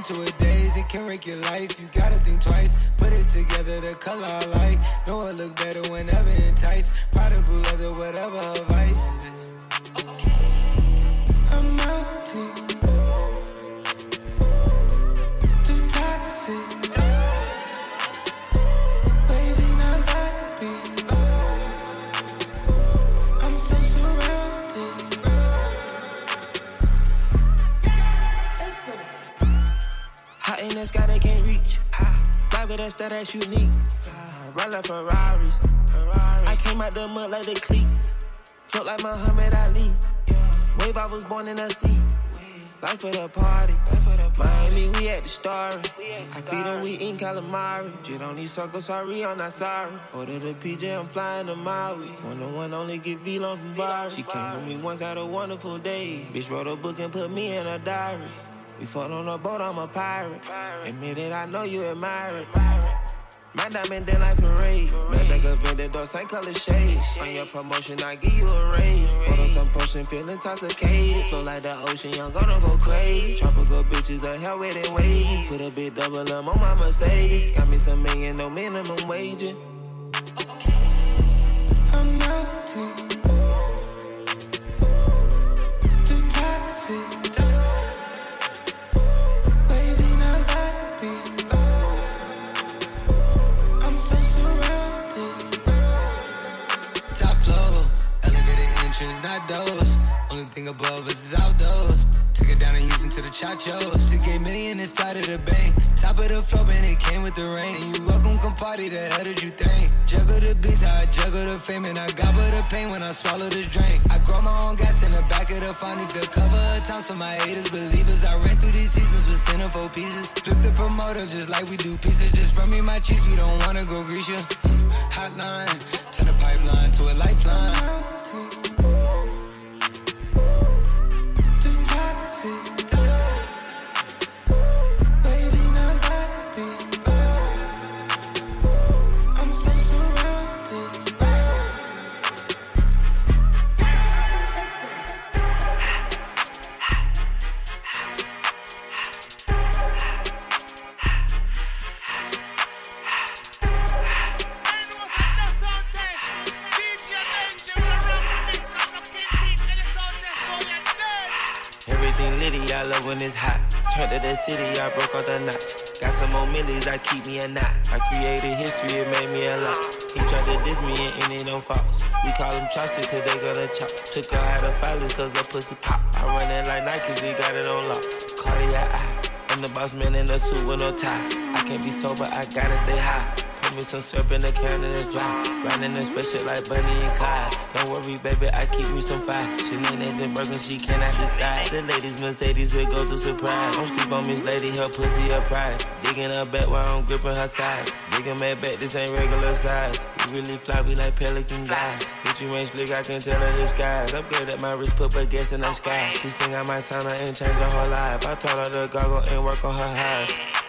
Right into a daze. It can wreck your life. You gotta think twice. Put it together, the color I like. Know it look better whenever enticed. Blue leather, whatever vice. I'm out to the sky, they can't reach. Fly with us, that that's unique. Run like Ferraris. I came out the mud like the cleats. Float like Muhammad Ali. Wave, I was born in the sea. Life for the party. Miami, we at the story. I beat them, we eat calamari. Shit on these suckers, sorry, I'm not sorry. Order the PJ, I'm flying to Maui. One on one, only get V-Long from Bari. She came with me once, had a wonderful day. Bitch wrote a book and put me in a diary. We fought on a boat, I'm a pirate. Admit it, I know you admire it. My diamond then like parade. Man, like a vendor, same color shade. On your promotion, I give you a raise. On some potion, feeling intoxicated. Flow like the ocean, young gonna go crazy. Tropical bitches, a hell with it wave. Put a big double M on my Mercedes. Got me some million, no minimum wage. Those. Only thing above us is outdoors. Took it down in Houston to the Chachos. Took eight million and started a bank. Top of the floor, man, it came with the rain. And you welcome, come party, the hell did you think? Juggle the beats, I juggle the fame, and I gobble the pain when I swallow the drink. I grow my own gas in the back of the phone, need the cover of times for my haters, believers. I ran through these seasons with centerfold pieces. Flip the promoter just like we do pieces. Just run me my cheese, we don't wanna go. Mm, Hotline, turn the pipeline to a lifeline. When it's hot. Turned to the city, I broke all the knots. Got some more millies, I keep me a knot. I created history, it made me a lot. He tried to diss me and it on Fox. We call him Chaucer, cause they gonna chop. Took her out of filers, cause her pussy pop. I run it like Nike, we got it on lock. Cardiac. I'm the boss man in a suit with no tie. I can't be sober, I gotta stay high. Me some syrup in the can and it's dry. Riding in special like Bonnie and Clyde. Don't worry, baby, I keep me some fire. Shenanigans and burgers, she cannot decide. The ladies, Mercedes, will go to surprise. Don't sleep on Miss Lady, her pussy a prize. Digging her back while I'm gripping her side. Digging my back, this ain't regular size. You really fly, we like pelican guys. Bitch, you ain't slick, I can tell her skies. Upgrade at my wrist, put her gas in the sky. She think I might sign her and change her whole life. I told her to goggle and work on her eyes.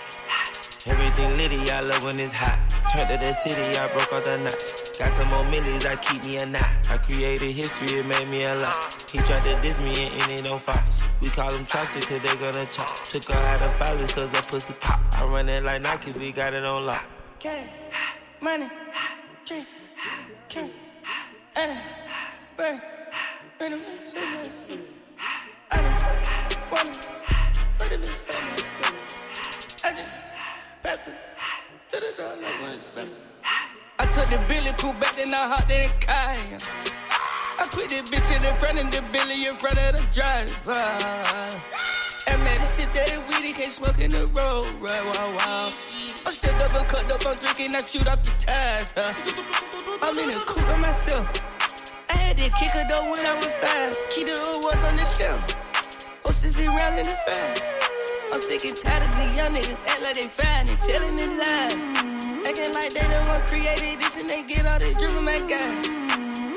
Everything litty, I love when it's hot. Turned to the city, I broke all the knots. Got some more millies, I keep me a knot. I created history, it made me a lot. He tried to diss me and it on Fox. We call him Chaucer, cause they gonna chop. Took her out of filers, cause her pussy pop. I run it like Nike, we got it on lock. Cash, money, check, Can, and, bang, bang, bang, say less. I don't wanna put it in by myself. I just to the door. I took the Billy cool back, then I hopped in the car. I put this bitch in the front of the Billy in front of the driver. And man, this shit that it weedy can't smoke in the road, right? Wow, wow. I'm still double cut up, I'm drinking, I shoot off the tires. Huh? I'm in the coupe by myself. I had to kick her though when I was five. Key the was on the shelf. Oh, sissy round in the five. I'm sick and tired of the young niggas act like they fine and telling them lies. Acting like they the one created this and they get all this drip from my guys.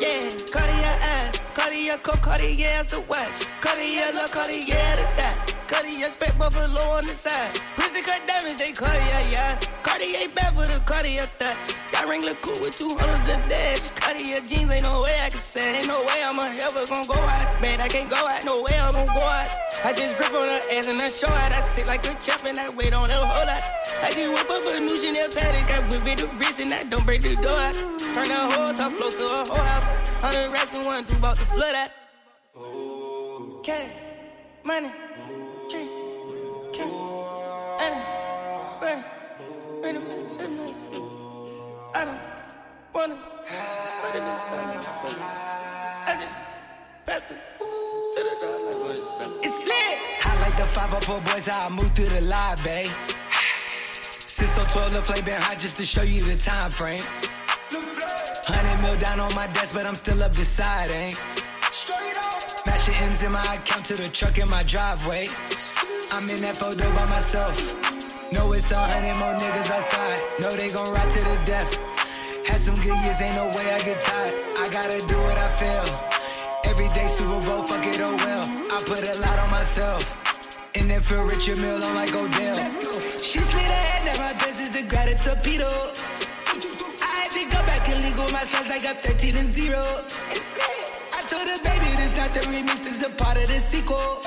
Yeah, Cartier eyes, Cartier coat, Cartier the watch, Cartier look, Cartier the dot. Cartier spec buffalo on the side. Prison cut diamonds, they Cartier, yeah. Cartier bad for the Cartier thought. Sky ring look cool with 200 the dash. Cartier jeans, ain't no way I can say. Ain't no way I'm ever gonna go out. Man, I can't go out, no way I'm gonna go out. I just grip on her ass and I show out. I sit like a chop and I wait on her whole lot. I can whip up a new Chanel paddock. I whip it the wrist and I don't break the door out. Turn the whole top floor to a whole house. Hundred racks and one, two about to flood out. Okay, money. I don't. I it's lit. I like the 504 boys, I move through the live, babe. Since 12, the play been hot just to show you the time frame. Hundred mil down on my desk, but I'm still up deciding. Mashing M's in my account to the truck in my driveway. I'm in that photo by myself. Know it's a hundred more niggas outside. Know they gon' ride to the death. Had some good years, ain't no way I get tired. I gotta do what I feel. Every day Super Bowl, fuck it, oh well. I put a lot on myself. And if a Richard Mille, I'm like Odell. Let's go. She slid ahead, now my business to grab a torpedo. I had to go back and legal my slides like I'm 13 and 0. I told her, baby, this not the remix, this a part of the sequel.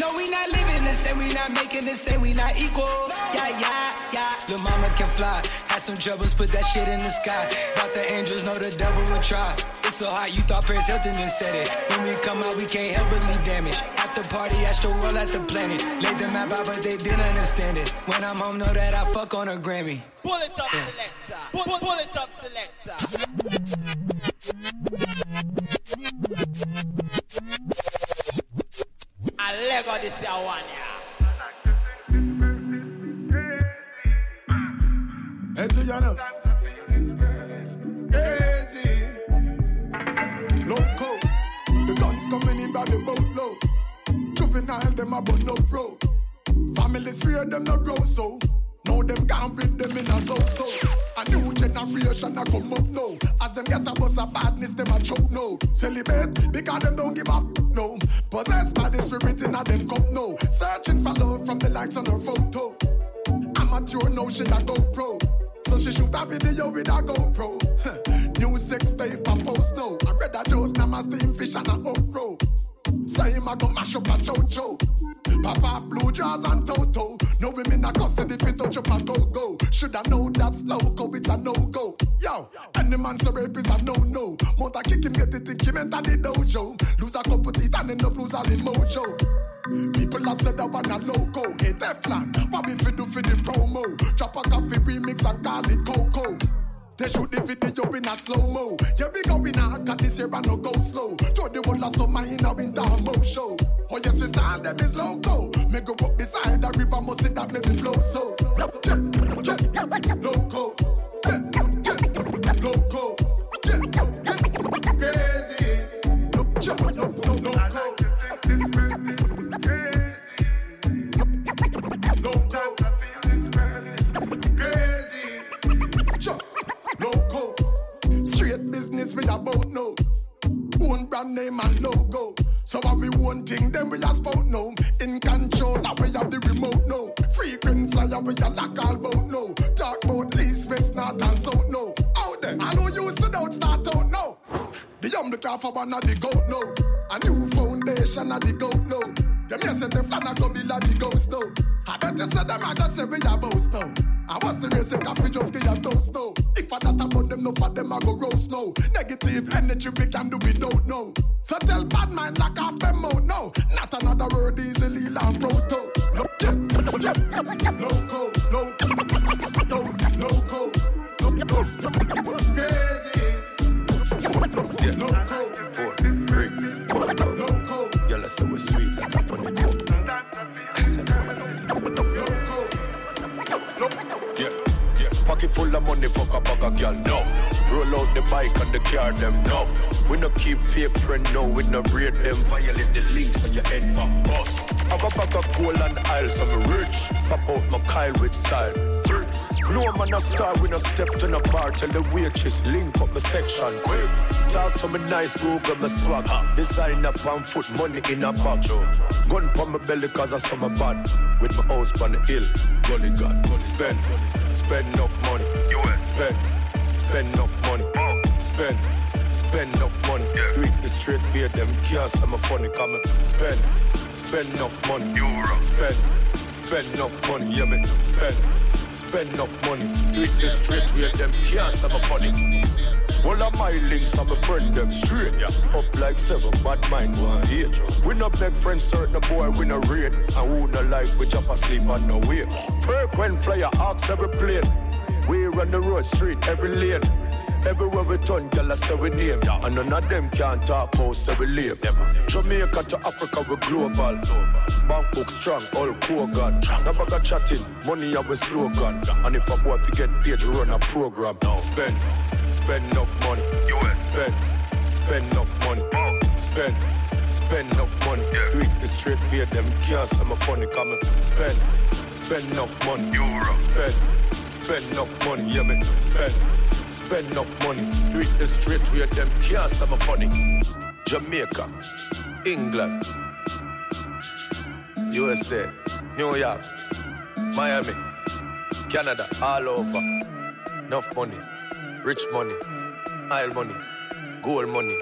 No, we not living the same, we not making the same, we not equal. Yeah, yeah, yeah. Lil' mama can fly. Had some troubles, put that shit in the sky. Thought the angels know the devil would try. It's so hot, you thought Paris Hilton done said it. When we come out, we can't help but leave damage. After party, astral roll at the planet. Laid the map out, but they didn't understand it. When I'm home, know that I fuck on a Grammy. Pull it up, selector. Pull, pull, pull it up, selector. I Lego this year one, yeah. Hey, Zayana. Crazy. Loco. The guns coming in by the boatload. Juvenile, them a but no pro. Families fear them no grow so. Now them can't beat them in a so so. A new generation a come up now. As them get a bus of badness, them a choke no. Celebrate because them don't give up no. Possessed by the spirit in a them cup no. Searching for love from the likes on her photo. Amateur no she a go pro. So she shoot a video with a GoPro. [LAUGHS] New sex tape a post no. I read a dose now my steam fish and a okro. Him a go mash up a chocho. Pop off blue jaws and toto. No women a custody fit touch up a go go. Shoulda know that's loco, it's a no go. Yo, any man so rape is a no no. Mount kick him, get it, think him enter the dojo. Lose a couple teeth and end up lose all in mojo. People a said that one a loco. Hey Teflon, what we fi do for the promo? Drop a coffee remix and call it Coco. They shoot the video in a slow mo. Yeah, we going out, got this year and no go slow. Throw the whole of summer in a winter mo show. Oh yes, we style them is loco. Me go up beside the river, must see that me flow so. Yeah, yeah, loco. Loco. Yeah, We about no. Own brand name and logo. So what we one thing, then we a spout no. In control, now we have the remote no. Frequent flyer, we a lock all bout no. Talk about east, west, north and south no. Out there, I know you stood out, start out no. The young look for one of the goat no. A new foundation of the goat no. Them yes, the flan a go be like the ghost no. I bet you say them a go say we a boast no. I was the race, coffee just get a toast now. If I not about them, no for them, I go roast now. Negative energy, we can do, we don't know. So tell bad mind, knock off them out now. Not another word easily, land proto. Loco, loco, loco, loco, loco, crazy. Loco. Four, three, one, go. Loco. Y'all say we're sweet Pocket full of money, fuck a bag of girl, no. Roll out the bike and the car, them, no. We no keep fake friend, no. We no braid them. Violate the links on your head, my boss. Have a bag of gold and aisle, so me rich. Pop out my Kyle with style. No man a star, we no step to no bar. Tell the waitress, link up my section. Quick. Talk to me nice, Google my swag. Design up on foot, money in a bag. Gun pon my belly cause I saw my bad. With my house on the hill. Gully God, spend. Spend enough money. Spend. Spend enough money. Spend. Spend enough money. Do it the straight way, them kiosks, I'm a funny comment. Spend. Spend enough money. Spend. Spend enough money, yeah, me. Spend. Spend enough money. Do the straight way, them kiosks, I'm a funny. All of my links, I'm a friend, them straight. Yeah. Up like seven, bad mind, one here. We no beg friends, certain boy, we no rate. And who no like, we jump asleep on no way. Frequent flyer, ask every plane. We run the road, street, every lane. Everywhere we turn, gyal I say we name. And none of them can talk about say we live. Jamaica to Africa, we global. Bank book strong, all Kogan. No bag of chatting, money our slogan. And if a boy paid, we run a program. Spend, spend enough money. Spend, spend enough money. Spend. Spend enough money. Do it the straight way, them kiosks, I'm a funny comment. Spend, spend enough money. Spend, spend enough money. Yeah, me. Spend, spend enough money. Do it the straight way, them I'm a funny. Jamaica, England, USA, New York, Miami, Canada, all over. Enough money, rich money, oil money, gold money.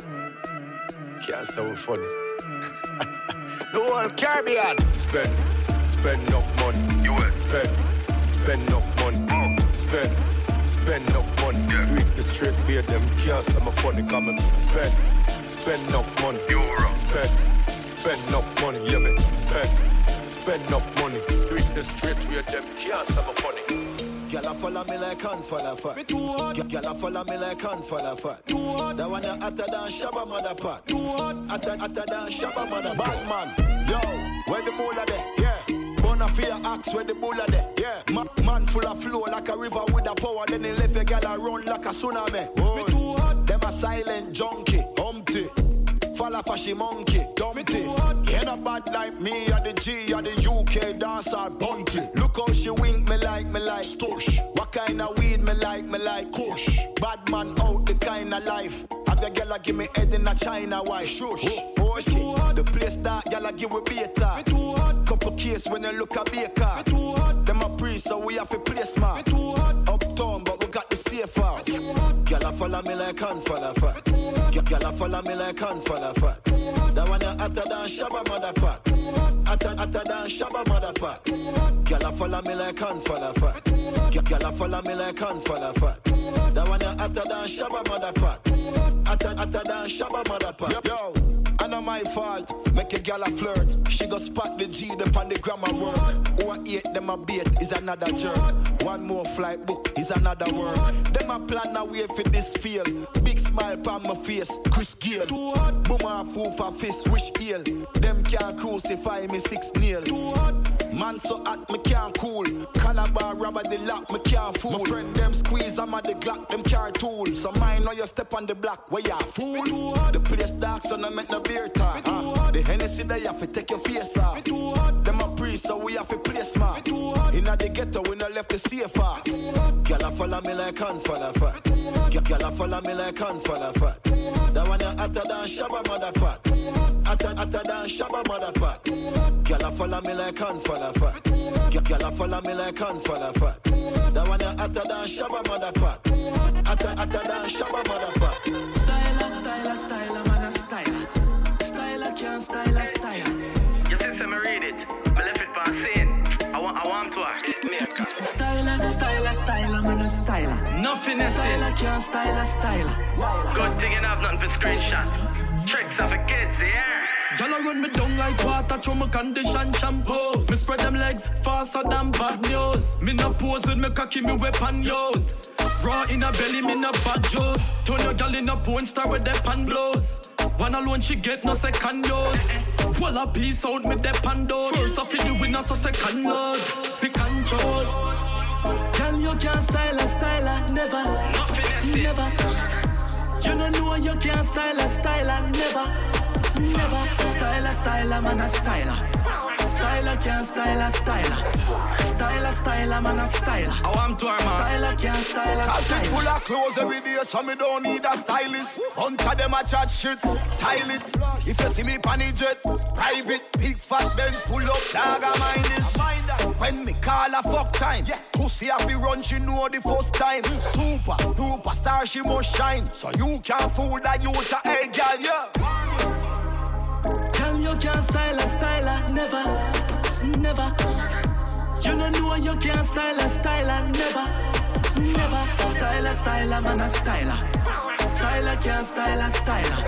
Can't we're funny. [LAUGHS] the whole Caribbean. Spend, spend enough money. US. Spend, spend enough money. Spend, spend enough money. Do it the straight way, them kiosks, I'm a funny comment. Spend, spend enough money. Euro. Spend, spend enough money. Yeah, man. Spend, spend enough money. It the straight way, them kiosks, I'm a funny. Gyal a follow me like hands for the fat. Too hot. Gyal a follow me like hands for the fat. Too hot. That one a hotter than Shabba mother pot. Too hot. Hotter, hotter than Shabba mother. Bad man. Yo, where the moolah there? Yeah. Bona fear axe where the bulla there. Yeah. Ma- man full of flow like a river with a power. Then he left a gal a run like a tsunami. Me too hot. Them a silent junkie. Humpty. A she monkey, dumpty. You not bad like me, or the G, or the UK dancer, bunty. Look how she wink me like me like Stush. What kind of weed me like me like Kush. Bad man out the kind of life. Have your girl give me head in a China white. Shush. Oh, oh shit. The place that y'all give we beta. too hot. Couple case when you look a baker. too hot. Them a priest, so we have to place man. too hot. Uptown, but we got the safe out. Girl a follow me like hands for the fat. Girl a follow me like hands for the fat. That one a hotter than Shabba mother pot. Hotter, hotter than Shabba mother pot. Girl a follow me like hands for the fat. Girl a follow me like hands for the fat. That one a hotter than Shabba mother pot. Hotter, hotter than Shabba mother pot. Yo, I know my fault. Make a gal a flirt. She go spot the G up on the grammar word. Who I eat them a bait is another jerk. One more flight book is another word. Them a plan a way for this field. Big smile on my face. Chris Gayle. Too hot. Boom a fool for fist. Wish ill. Them can't crucify me six nil. Too hot. Man so hot me can't cool. Calabar rubber the lock me can't fool. My friend them squeeze I'm at the Glock them car tool. So mine know you step on the block where ya fool. Too hot. The place dark so no make no beer talk. Uh, the Hennessy they have to take your face off. Them a so we have to place man. Inna the ghetto we no left the safe off. Gyal a follow me like hands the fat. Gyal a follow me like hands the fat. That one a hotter than Shabba mother pot. Hotter, hotter than Shabba mother pot. Gyal a follow me like hands the fat. Gyal a follow me like hands the fat. That one a hotter than Shabba mother pot. Hotter, hotter than Shabba mother pot. Styler, styler, styler, man a styler. Styler can't style a. You see, me read it. Me left it by saying. I want, I want to hit a car. Styler, styler, man a styler. Nothing is Styler can't style a styler. Good thing you have nothing for screenshot. Tricks of the kids, yeah. Y'all run me down like water through my condition shampoos. Me spread them legs faster than bad news. Me no pose with me cocky, me weapon use. Raw in a belly, me no bad juice. Turn your gal in a porn star with their pan blows. One alone she get no second use. Wall a piece out me the pandos. First off in the winner so second nose. Pick and choose. Girl you can't style a styler, never, never. You don't know you can't style a styler, never, never. Styler, styler, man a styler. Styler can't style a styler. Styler, styler, man a styler. I want to, man. Styler can't style a Cause full of clothes every day, so me don't need a stylist. Hunter them a chat shit, style it. If you see me pan the jet, private, big fat Benz pull up, dog I mind this. When me call a fuck time, pussy have to run, she know the first time. Super, duper star, she must shine. So you can't fool that you to hey girl, yeah. Girl, you can't style a styler, never, never. You don't know you can't style a styler, never, never. Styler, styler, man a styler. Styler can't style a styler.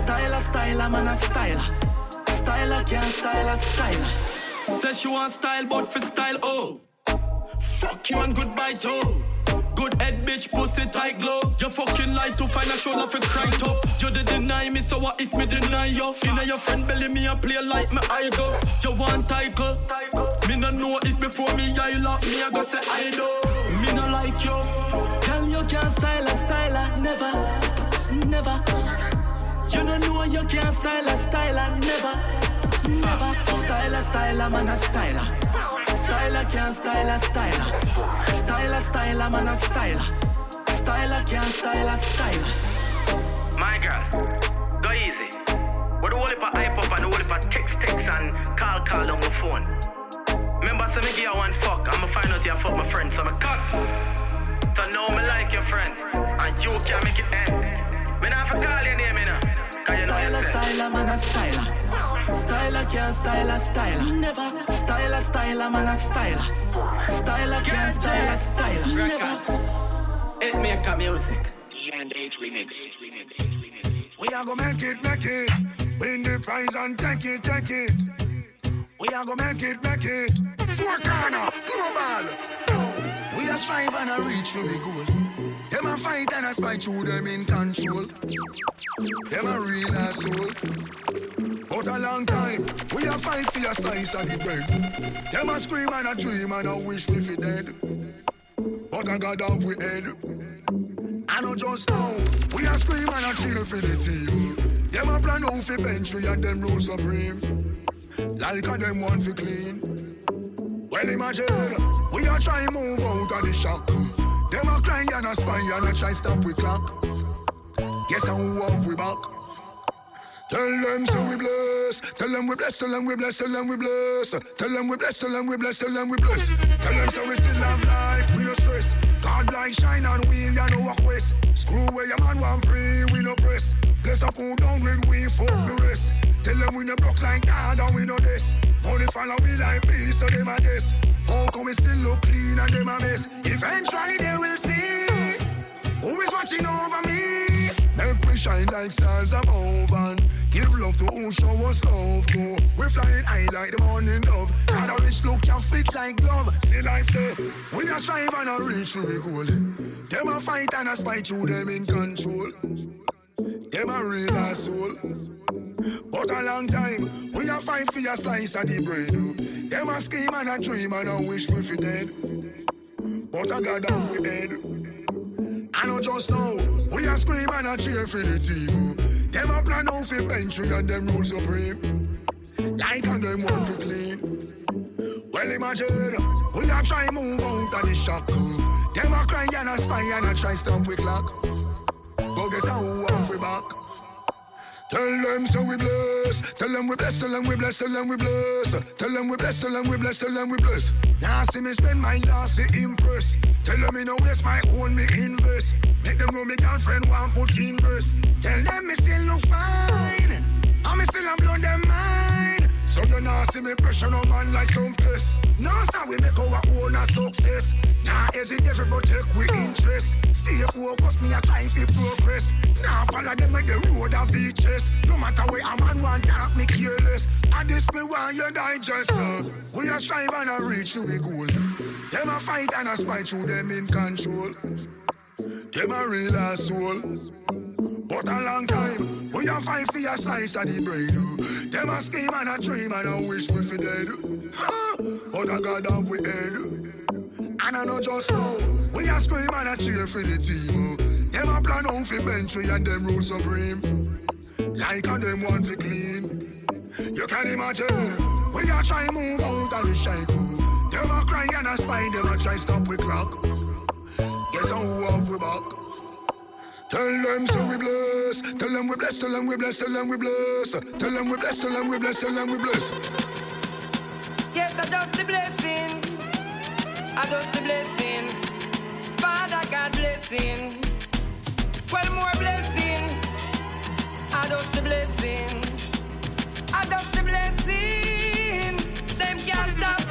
Styler, styler, man a styler. Styler can't style a styler. Says she want style, but for style, oh. Fuck you and goodbye too. Good head, bitch, pussy tight glow. You fucking lie to find a shoulder for cry to. You did deny me, so what if me deny you? Inna your friend belly, me a play like me idol. You want title? Me no know if before me I lock me, I go say I do. Me no like you. Girl, you can't style a styler, never, never. You don't know you can't style a styler, never, never. Styler, styler, man a styler. Styler can't style a styler. Styler, styler, man a styler. Styler can't style a styler. My girl, go easy. What the whole of hype up and the whole of text text and call call on my phone. Remember, so me give you one fuck, I'ma find out you fuck my friend, so me cut. So now me like your friend, and you can't make it end. Me not for call your name, you know. Know Styler, styler, man a styler. Styler can't style a styler. Never. Styler, styler, man a styler. Styler can't style a styler. Never. It make a music. E&H remix. We are gonna make it, make it. Win the prize and take it, take it. We are gonna make it, make it. Four corner, global. We are strive and a reach for the goal. Them a fight and a spite through them in control. Them a real asshole. But a long time, we a fight for a slice of the bread. Them a scream and a dream and a wish we fi dead. But I got off we head. I know just now, we are scream and a chill for the team. Them a plan out fi bench we and them rule supreme. Like a them want fi clean. Well imagine, we are trying move out of the shock. Them a cry and a spy and a try stop we clock. Guess how off we back. Tell them so we bless. Tell them we bless. Tell them we bless. Tell them we bless. Tell them we bless. Tell them we bless. Tell them we bless. Tell them so we still have life. We no stress. God like shine on wheel, ya no walk west. Screw where your man want pray, we no press. Bless up who down when we fuck the rest. Tell them we no broke like God and we know this. Only follow we like peace, so them a guess. How come we still look clean and them a mess? Eventually they will see who is watching over me. Make we shine like stars above and give love to who show us love to. We flying high like the morning dove. God a rich look can fit like glove. See life there. We a strive and a reach for the goal. Them a fight and a spite through them in control. Them a real asshole. But a long time, we a fight for a slice of the bread. Them a scheme and a dream and a wish we fi dead. But I got down we head. I know just now, we a scream and a cheer for the team. Them a plan out for bench we and them rule supreme. Like and them want for clean. Well imagine, we a try move out of the shock. Them a cry and a spy and a try stop we clock. But guess how we back. Tell them so we bless. Tell them we bless. Tell them we bless. Tell them we bless. Tell them we bless. Tell them we bless. Tell them we bless. Now see me spend my last to impress. Tell them me no waste my own me invest. Make them know me girlfriend want put in verse. Tell them me still look fine. And me still a blow them mind. So you nah see me pressure no man like some piss. Nah, sir, we make our own a success. Nah, hesitate but take we interest. Stay focused, me a time for progress. Nah, follow them with the road and beaches. No matter where a man want talk, me careless. And this me want you digest. We a strive and a reach to be goal. Them a fight and a spite through them in control. Them a real asshole. But a long time, we a fight for a slice of the bread. Them a scheme and a dream and a wish we fi dead. Ha! But I got up we head. And I know just now, we a scream and a cheer for the team. Them a plan on fi bench we and them rule supreme. Like and them want fi clean. You can imagine, we a try move out of the shackle. Them a cry and a spine, them a try stop we clock. I walk we back. Tell them so we bless. Tell them we bless. Tell them we bless. Tell them we bless. Tell them we bless. Tell them we bless. Tell them we bless. Yes, I just the blessing. I just the blessing. Father God blessing. Well, more blessing. I just the blessing. I just the blessing. Them can't stop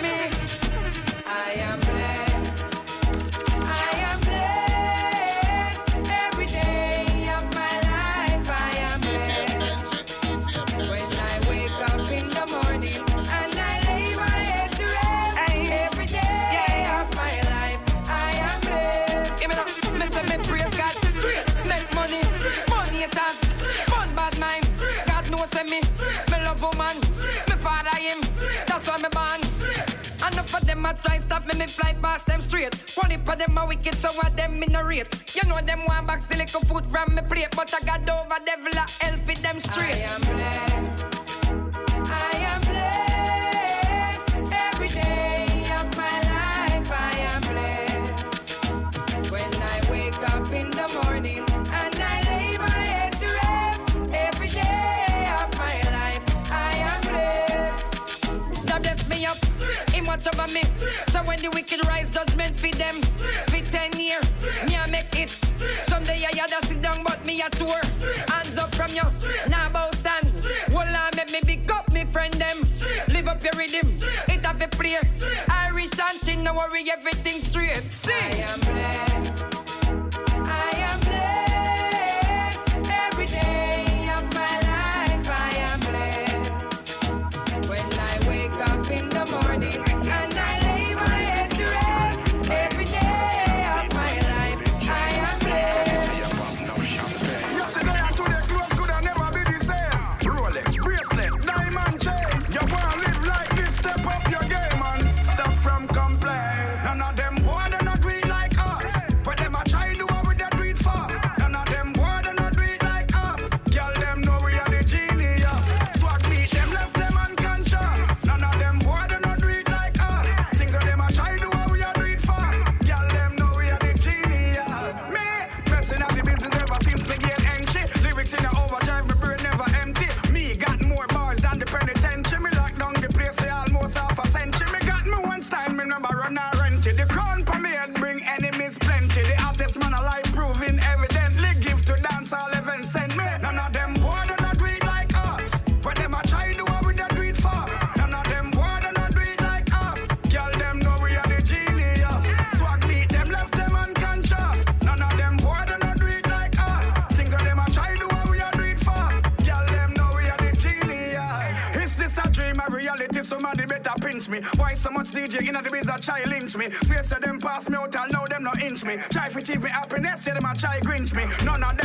A try stop me, me fly past them straight. Heap of them a wicked, so what them in a rate. You know them want back still little food from me plate, but I got over devil a hell for them straight. I am blessed. I am blessed. Every day of my life, I am blessed. When I wake up in the morning watch over me. So when the wicked rise, judgment for them. For ten years, me I make it. Someday I had to sit down, but me a tour. Hands up from you, now bow stand. Hold on, make me big up me friend them. Live up your rhythm, it have a play. Irish chin, no worry, everything straight. Sing. I am blessed. Lynch me? So them pass me out, I'll know them no inch me. Try to achieve me happiness, yeah them a try grinch me. None of them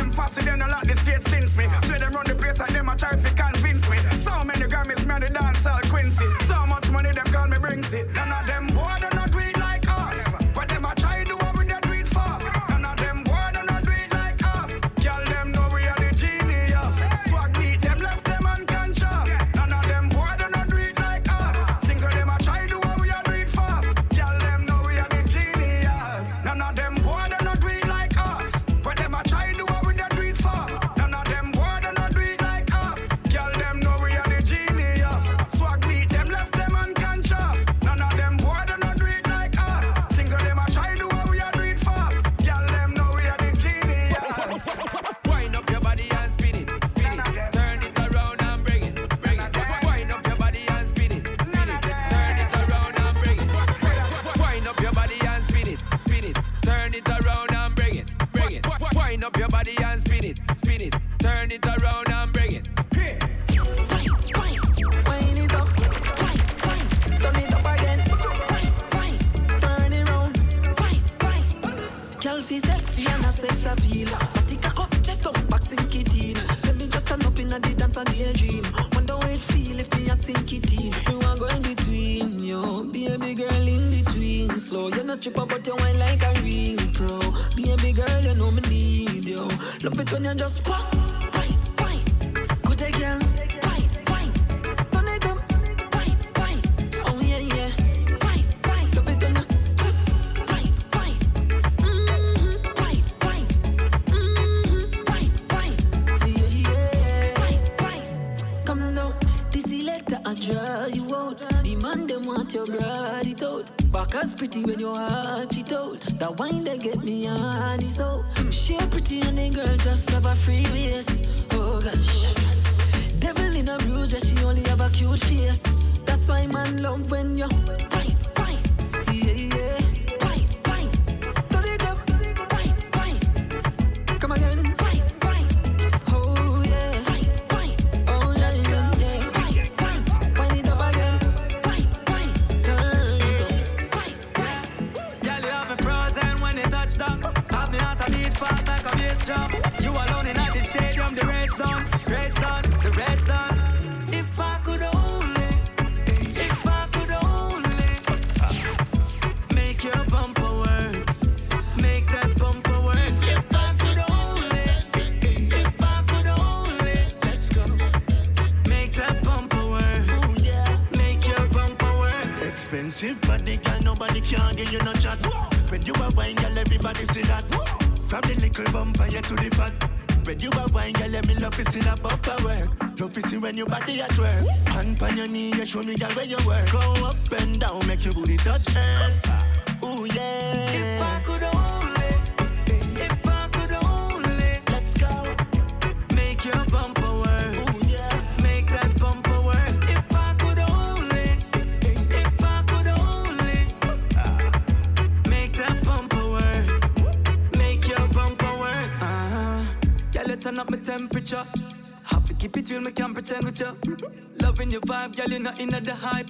just. Wine, wine. Good. Wine, wine. Turn it up. Wine, wine. Oh yeah, yeah. Wine, wine. It just wine, wine. Mm-hmm. Mm-hmm. Wine, wine. Yeah, yeah. Come now, this selector I draw you out. The man them want your body out. Back as pretty when your heart it out. That wine they get me on is oh, out. She pretty and the girl just have a free waist. Oh gosh. Devil in a bruise, she only have a cute face. That's why man love when you body at work. Hand on your knee, you show me, girl, where you work. Go up and down, make your booty touch earth.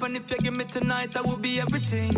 And if you give me tonight, that will be everything.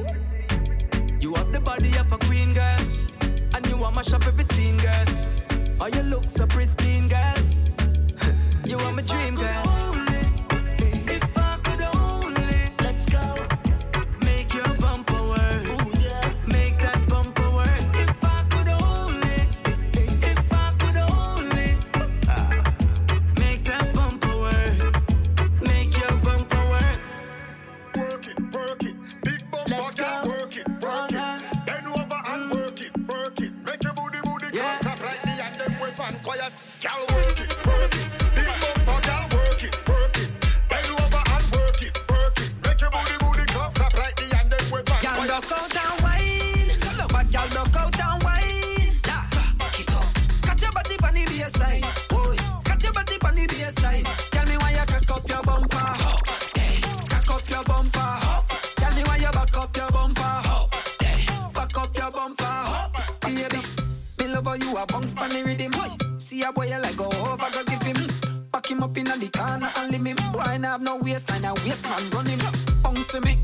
Your bumper. Tell me why you back up your bumper. Hey, back up your bumper. Baby, me love how you a bounce on the rhythm. See a boy you like go over, go give him. Back him up in the corner and leave him. Boy, I have no waistline, a waist man run him. Bounce for me,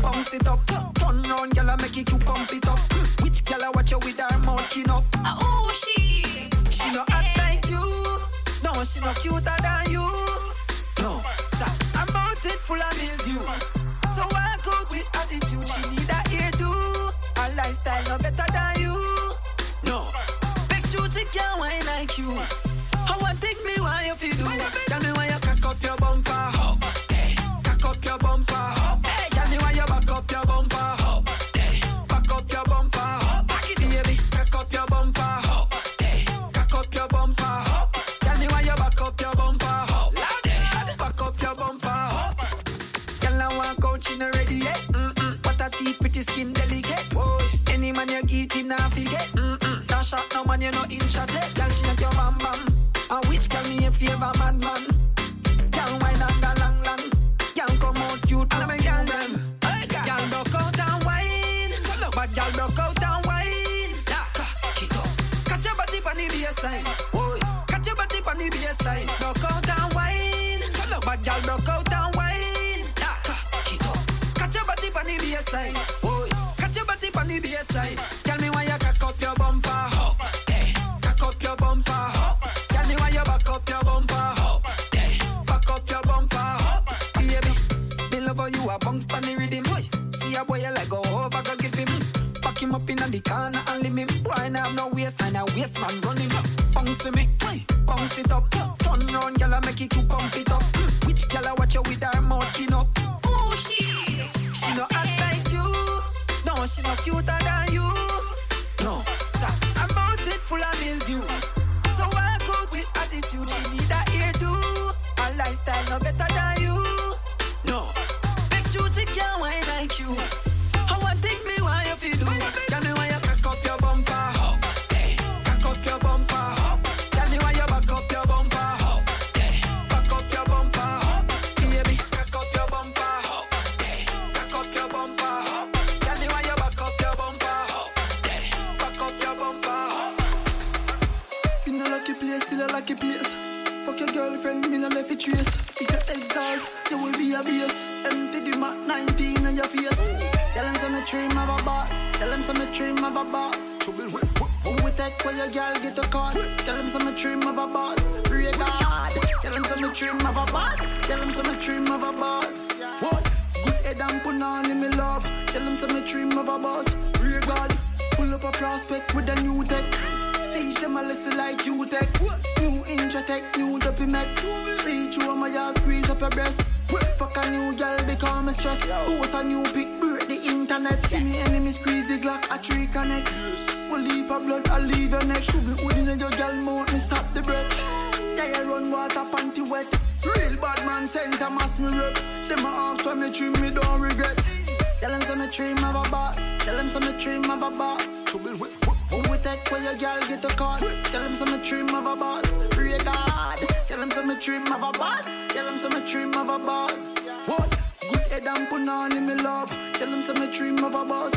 bounce it up. Turn round, gyal, and make it you pump it up. Which gyal I watch you with her mouth kin up? Ah, oh, she, she no act like you. No, she no cuter than you. No, so I'm out it full of mildew. So walk out with attitude. She need a hairdo. Her lifestyle no better than you. No, big shoot she can't whine like you. I want take me why you feel do. Tell me why you cock up your bumper. Hey, inch at it. Girl, she not your bam bam. And which can me a favor, madman? Girl, wine and go long long. Girl, come out cute, and me girl them. Girl, broke out and wine. But girl, broke out and wine. Yeah, kick up. Catch your body on the baseline. Boy, catch your body on the baseline. Girl broke out and wine. Cock it up. Catch your body on the baseline. Boy, catch your body on the baseline. A boy you like go over, go give him. Back him up in the corner and leave him. Boy, now have no waist and a waist man run him. Bounce for me, bounce it up. Turn round, gyal, make it to pump it up. Which gyal I watch you with her mouth up? Oh, she, she no act like you. No, she no cuter than girlfriend, me no left it trace. If you exalt, you will be a base. Empty the Mac 19 on your face. Tell them some dream of a boss. Tell them some dream of a boss. Trouble with Who we take where your girl get a cost? Tell them some dream of a boss. Pray God. Tell them some dream of a boss. Tell them some dream of a boss. What? Good head and put on in me love. Tell them some dream of a boss. Pray God. Pull up a prospect with a new tech. Them a lesson like you tech. New Intratec, new dopey mech. Reach you on my ass, squeeze up your breast. Fuck a new girl, they call me stress. Post a new pic, break the internet. See me enemy squeeze the Glock, a tree connect. Will leave a blood, I'll leave your neck. Should be within your girl mouth, me stop the breath. Yeah, you run water, panty wet. Real bad man, sent a mass me rep. Them a ask when me dream, me don't regret. Tell them some me dream of a boss. Tell them some me dream of a boss. Trouble with who we take where your girl get a cost? Tell them some me dream of a boss. Pray God. Tell them some me dream of a boss. Tell them some me dream of a boss. What? Good head and put on in me love. Tell them some me dream of a boss.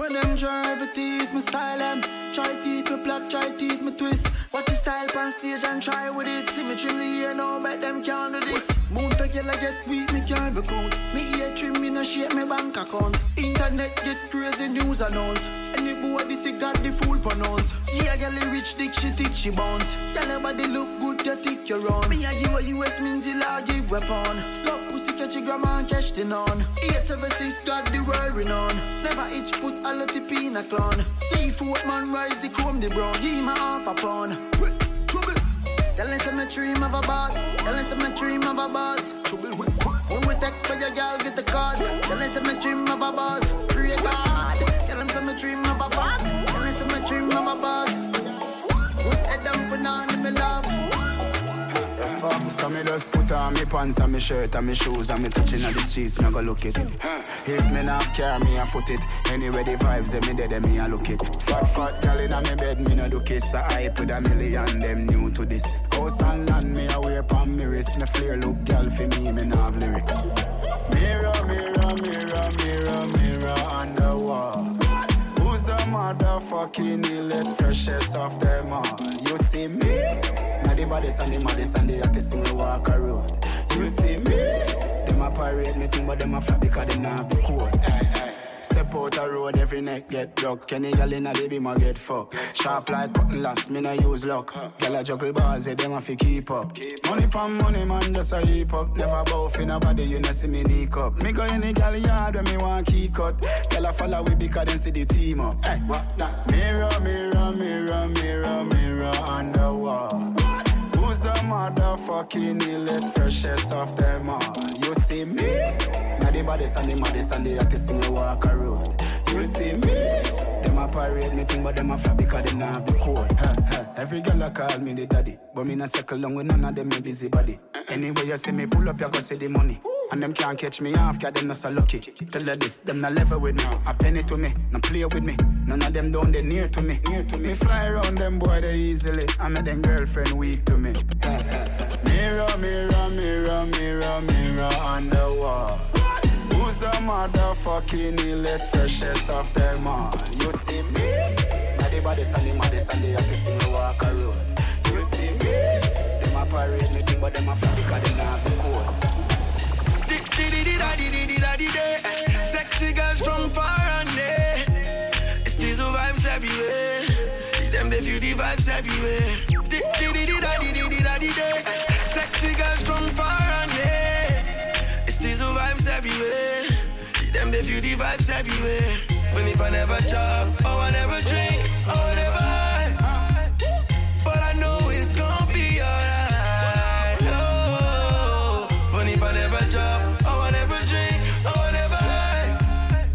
When them drive it teeth, me style them. Try teeth, me plot, try teeth, me twist. Watch your style on stage and try with it. See me trim the ear now, bet them can't do this. Moon to girl I get weak, me can't even count. Me ear trim, me no shape me bank account. Internet get crazy news announce. Any boy this he got the full pronounce. Yeah, girl he rich dick, she thick, she bounce. Girl your body look good, you thick you run. Me I give a US means la give weapon. Love catch your grandma and catch the on. Eight seven six got the world renowned. Never itch put a lot of a clown. Seafood man rise the chrome the brown. Give me half a pound. Trouble. Tell us I'm a dream of a boss. Tell us I'm a dream of a boss. Trouble When we take for your girl, get the cause. Tell us I'm a dream of a boss. Pray God. Tell us I'm a dream of a boss. Tell us I'm a dream of a boss. Put down, put on me love. Fuck, so me just put on me pants and me shirt and me shoes and me touching on the streets, me go look it. If me not care, me a foot it. Anyway the vibes, them me dead, me a look it. Fat fat gal inna me bed, me no do kiss. I hype with a million, them new to this. House and land, me a wear pon me wrist. Me flare look gal for me, me no have lyrics. Mirror, mirror, mirror, mirror, mirror on the wall. Motherfucking illest, freshest of them all? You see me? Now the baddest and the maddest and the hottest in walk a road. You see me? Them a parade me thing, but them a flap because them not the code. Hey, hey. Step out the road, every neck get broke. Kenny gal inna the beam a get fucked. Sharp like cutting last, me no use luck. Gal a juggle bars, yeah, them a fi keep up. Money pon money, man, just a heap up. Never bow fi nobody, you know see me sneak up. Me go any gal yard when me want key cut. Gal a follow we because them see the team up. Hey, what that? Mirror, mirror, mirror, mirror, mirror on the wall. Motherfucking illest, freshest of them all? You see me? Now the and the maddest and the hottest in the walk a road. You see me? Them a parade me thing, but them a flap because them not have the code. Ha, ha. Every girl a call me the daddy, but me not circle long with none of them me busy body. Anyway you see me pull up, you go see the money. And them can't catch me off, cause them not so lucky. Tell her this, them not level with me. A penny to me, not play with me. None of them down they near to me. Near to me. Me fly around them boy they easily. I make them girlfriend weak to me. Mirror, mirror, mirror, mirror, on the wall. Who's the motherfucking illest, freshest of them all? You see me? Now the and the maddest and the hottest in the walk a road. You see me? Them a parade me thing, but them a flop because them not have the code. Sexy girls from far and near. It's still the vibes everywhere. Them they feel the vibes everywhere. They feel the vibes everywhere. When if I never chop, oh I never drink, oh I never high. But I know it's gonna be alright. Oh, when if I never chop, oh I never drink, oh I never high.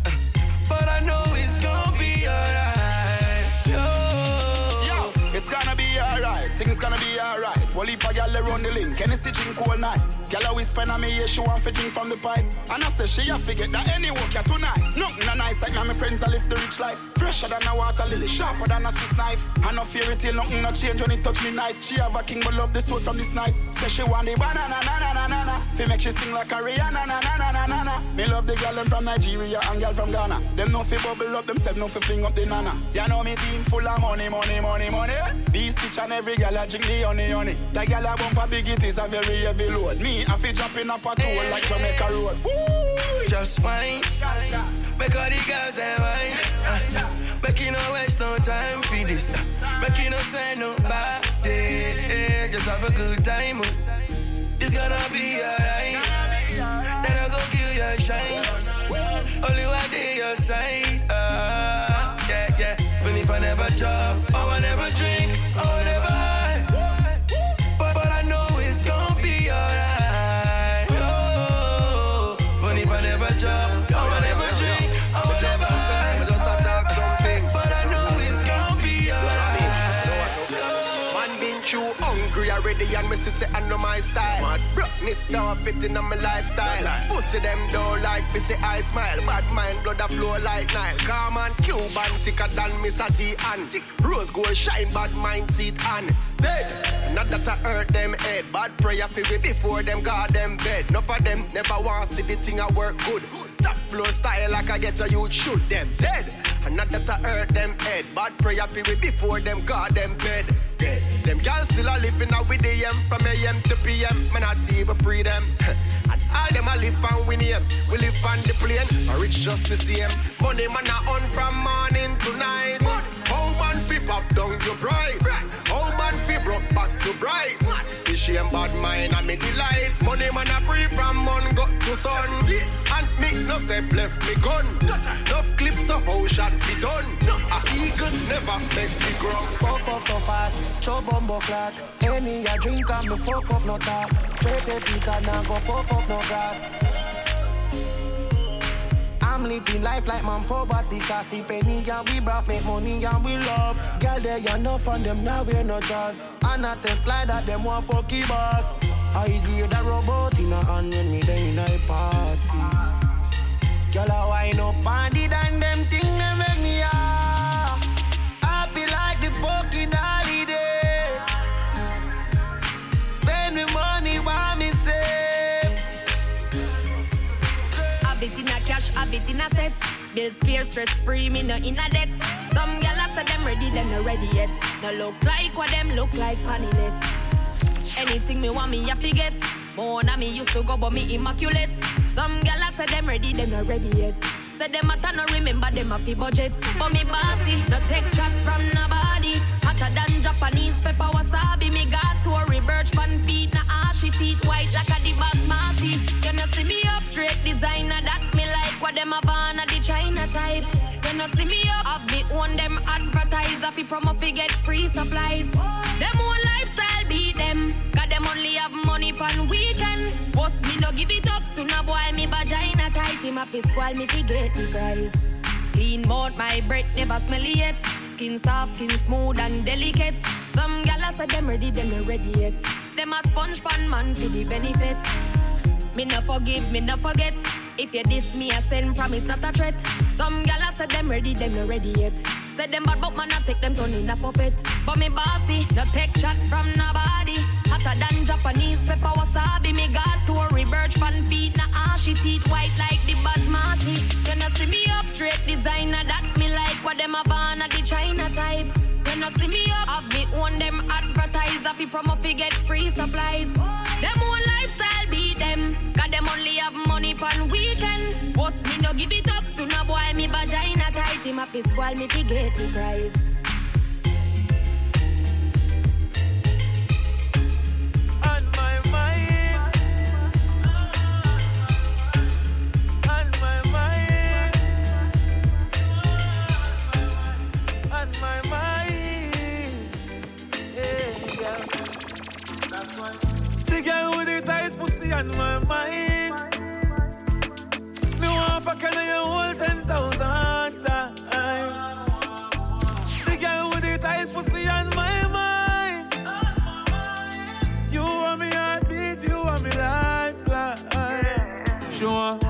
But I know it's gonna be alright. Oh. Yo, it's gonna be alright. Things gonna be alright. Well, if a gal around the link, any see drink all night. Gal always spend on me, yeah, she want to drink from the pipe. And I say she a forget that any work ya tonight. Nothing a nice like and my friends I live the rich life. Fresher than a water lily, sharper than a Swiss knife. I no it till nothing no change when it touch me night. She have a king but love the sword from this night. Say she want the banana na na na na na. Fi make she sing like a Rihanna na na na na na na. Me love the them from Nigeria and gal from Ghana. Them no fi bubble up themselves, no fi fling up the nana. You know me team full of money, money, money, money. Beast bitch and every gal a drink the honey, honey. That gal a bump a big it is a very heavy load. Me I fi drop in up a toll like Jamaica Road. Woo! Just wine, make all the girls they wine. Uh, make you no waste no time for this. Uh, make you no say nobody. Just have a good time. uh. It's gonna be alright. Then I go kill your shine. Only one day your side. Uh, yeah, yeah. But if I never drop, and me say I know my style. Mad brokeness start fitting on my lifestyle. Pussy them don't like me say I smile. Bad mind blood a flow like Nile. Calm and Cuban thicker than me Sati and. Rose gold shine bad mind seat and dead. Not that I hurt them head. Bad prayer for we before them got them bed. Enough of them never want see the thing I work good. Top flow style like I get a youth shoot them dead. And not that I hurt them head. Bad prayer for we before them got them bed. Dead. Them girls still a living out with the M from AM to PM. Man, I even pre them. [LAUGHS] and all them a live and we name. We live on the plane, or rich just the same. Money man I on from morning to night. Man fi pop down your pride? How man fi broke back to bright? The shame bad mind and me delight. Money man a free from mon got to sun. And me no step left me gun. Enough clips of how shot be done. A eagle never make me grow. Fuck up so fast, show bumbo clock. Any a drink and me fuck up no talk. Straight a peak and now go puff up no gas. I'm living life like man for body Cause see penny and we broth make money and we love. Girl there you know fun them now we're no jazz And not the slide that them want fucky boss. I grade a robot in a hand when me day in a party. Girl I wind up on the and them thing have in a set. Bills clear, stress free, me no in a debt. Some gyal a say them ready, them no ready yet. No look like what them look like net. Anything me want me have to get. More than me used to go, but me immaculate. Some gyal a say them ready, them no ready yet. Say them a no remember them a fi budget. But me bossy, no take chat from nobody. Hotter than Japanese pepper wasabi. Me got Tory reverse pan feet, na ashy teeth white like a the basmati. You know see me up straight designer that what them born a the China type. You know see me up, have me own them advertiser fi promo fi get free supplies. Them own lifestyle beat them, got them only have money pan weekend. Boss me no give it up to no boy me vagina tight him a his squall me fi get the price. Clean mouth, my breath never smelly yet. Skin soft, skin smooth and delicate. Some gyal a say them ready, them ready yet. Them a sponge pan man for the benefit. Me no forgive, me no forget. If you diss me, I send promise not a threat. Some gyal a say them ready, them no ready yet. Say them bad, but man I take them turn in a puppet. But me bossy, no take chat from nobody. Hotter than Japanese pepper wasabi. Me got Tory Burch fan feet, na ashy ah, teeth white like the basmati. You know see me up straight designer that me like what them a born the China type. When I see me up. Have me own them advertise, fi promo fi get free supplies. Them own lifestyle beat them, only have money pan weekend. Boss me no give it up to no boy, me vagina tight, him a fi spoil me fi get the prize. The girl on my mind. Me want fuck her you hold ten thousand times. The girl with the tight pussy on my mind. You want me heartbeat, you want me lifeline. She want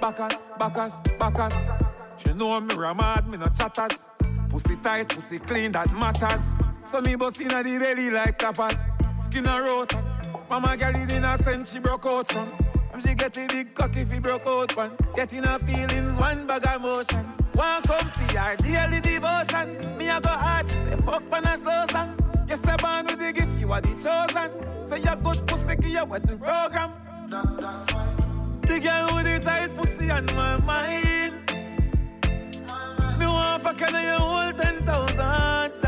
backers, backers, backers. She know me ramad, me no chatters. Pussy tight, pussy clean, that matters. So me bust inna the belly like tapas. Skin a rot. Mama girl a sense she broke out from. And she get a big cock if he broke out one. Getting her feelings, one bag of motion. One come for her daily devotion. Me a go hard, she say fuck when I slow song. Yes, I born with the gift, you are the chosen. So you good pussy, give your wedding program. That, that's why. The girl with the tight pussy on my mind. Me want fuck you hold ten thousand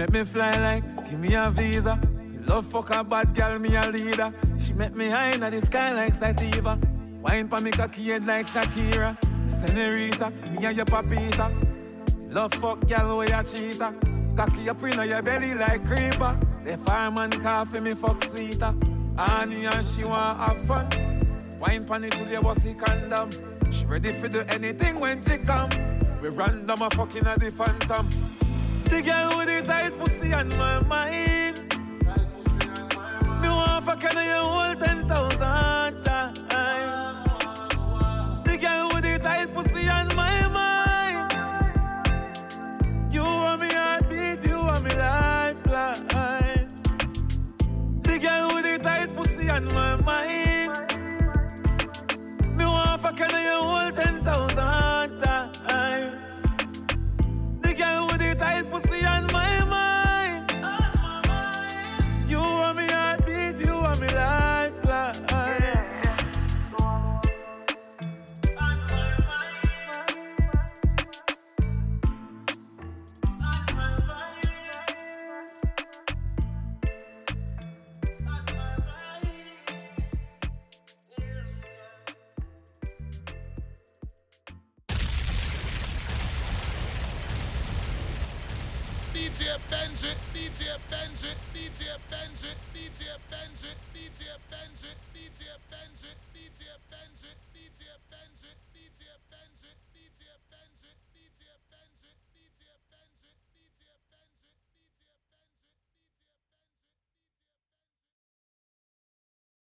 make me fly like, give me a visa. Love fuck a bad girl, me a leader. She make me high in the sky like Sativa. Wine pa me cocky head like Shakira. Senorita, me and your papita. Love fuck girl, oh, way a cheater. Cocky up in your belly like creeper. The fireman coffee me fuck sweeter. Annie and she want have fun. Wine pan it till you condom. She ready for do anything when she come. We random a fucking at the phantom. The girl with the tight pussy on my mind. Me want fuck her you hold ten thousand times. The girl with the tight pussy on my mind. You want me heartbeat, you want me lifeline. The girl with the tight pussy on my mind. Me want fuck her you hold ten thousand times. Tight pussy on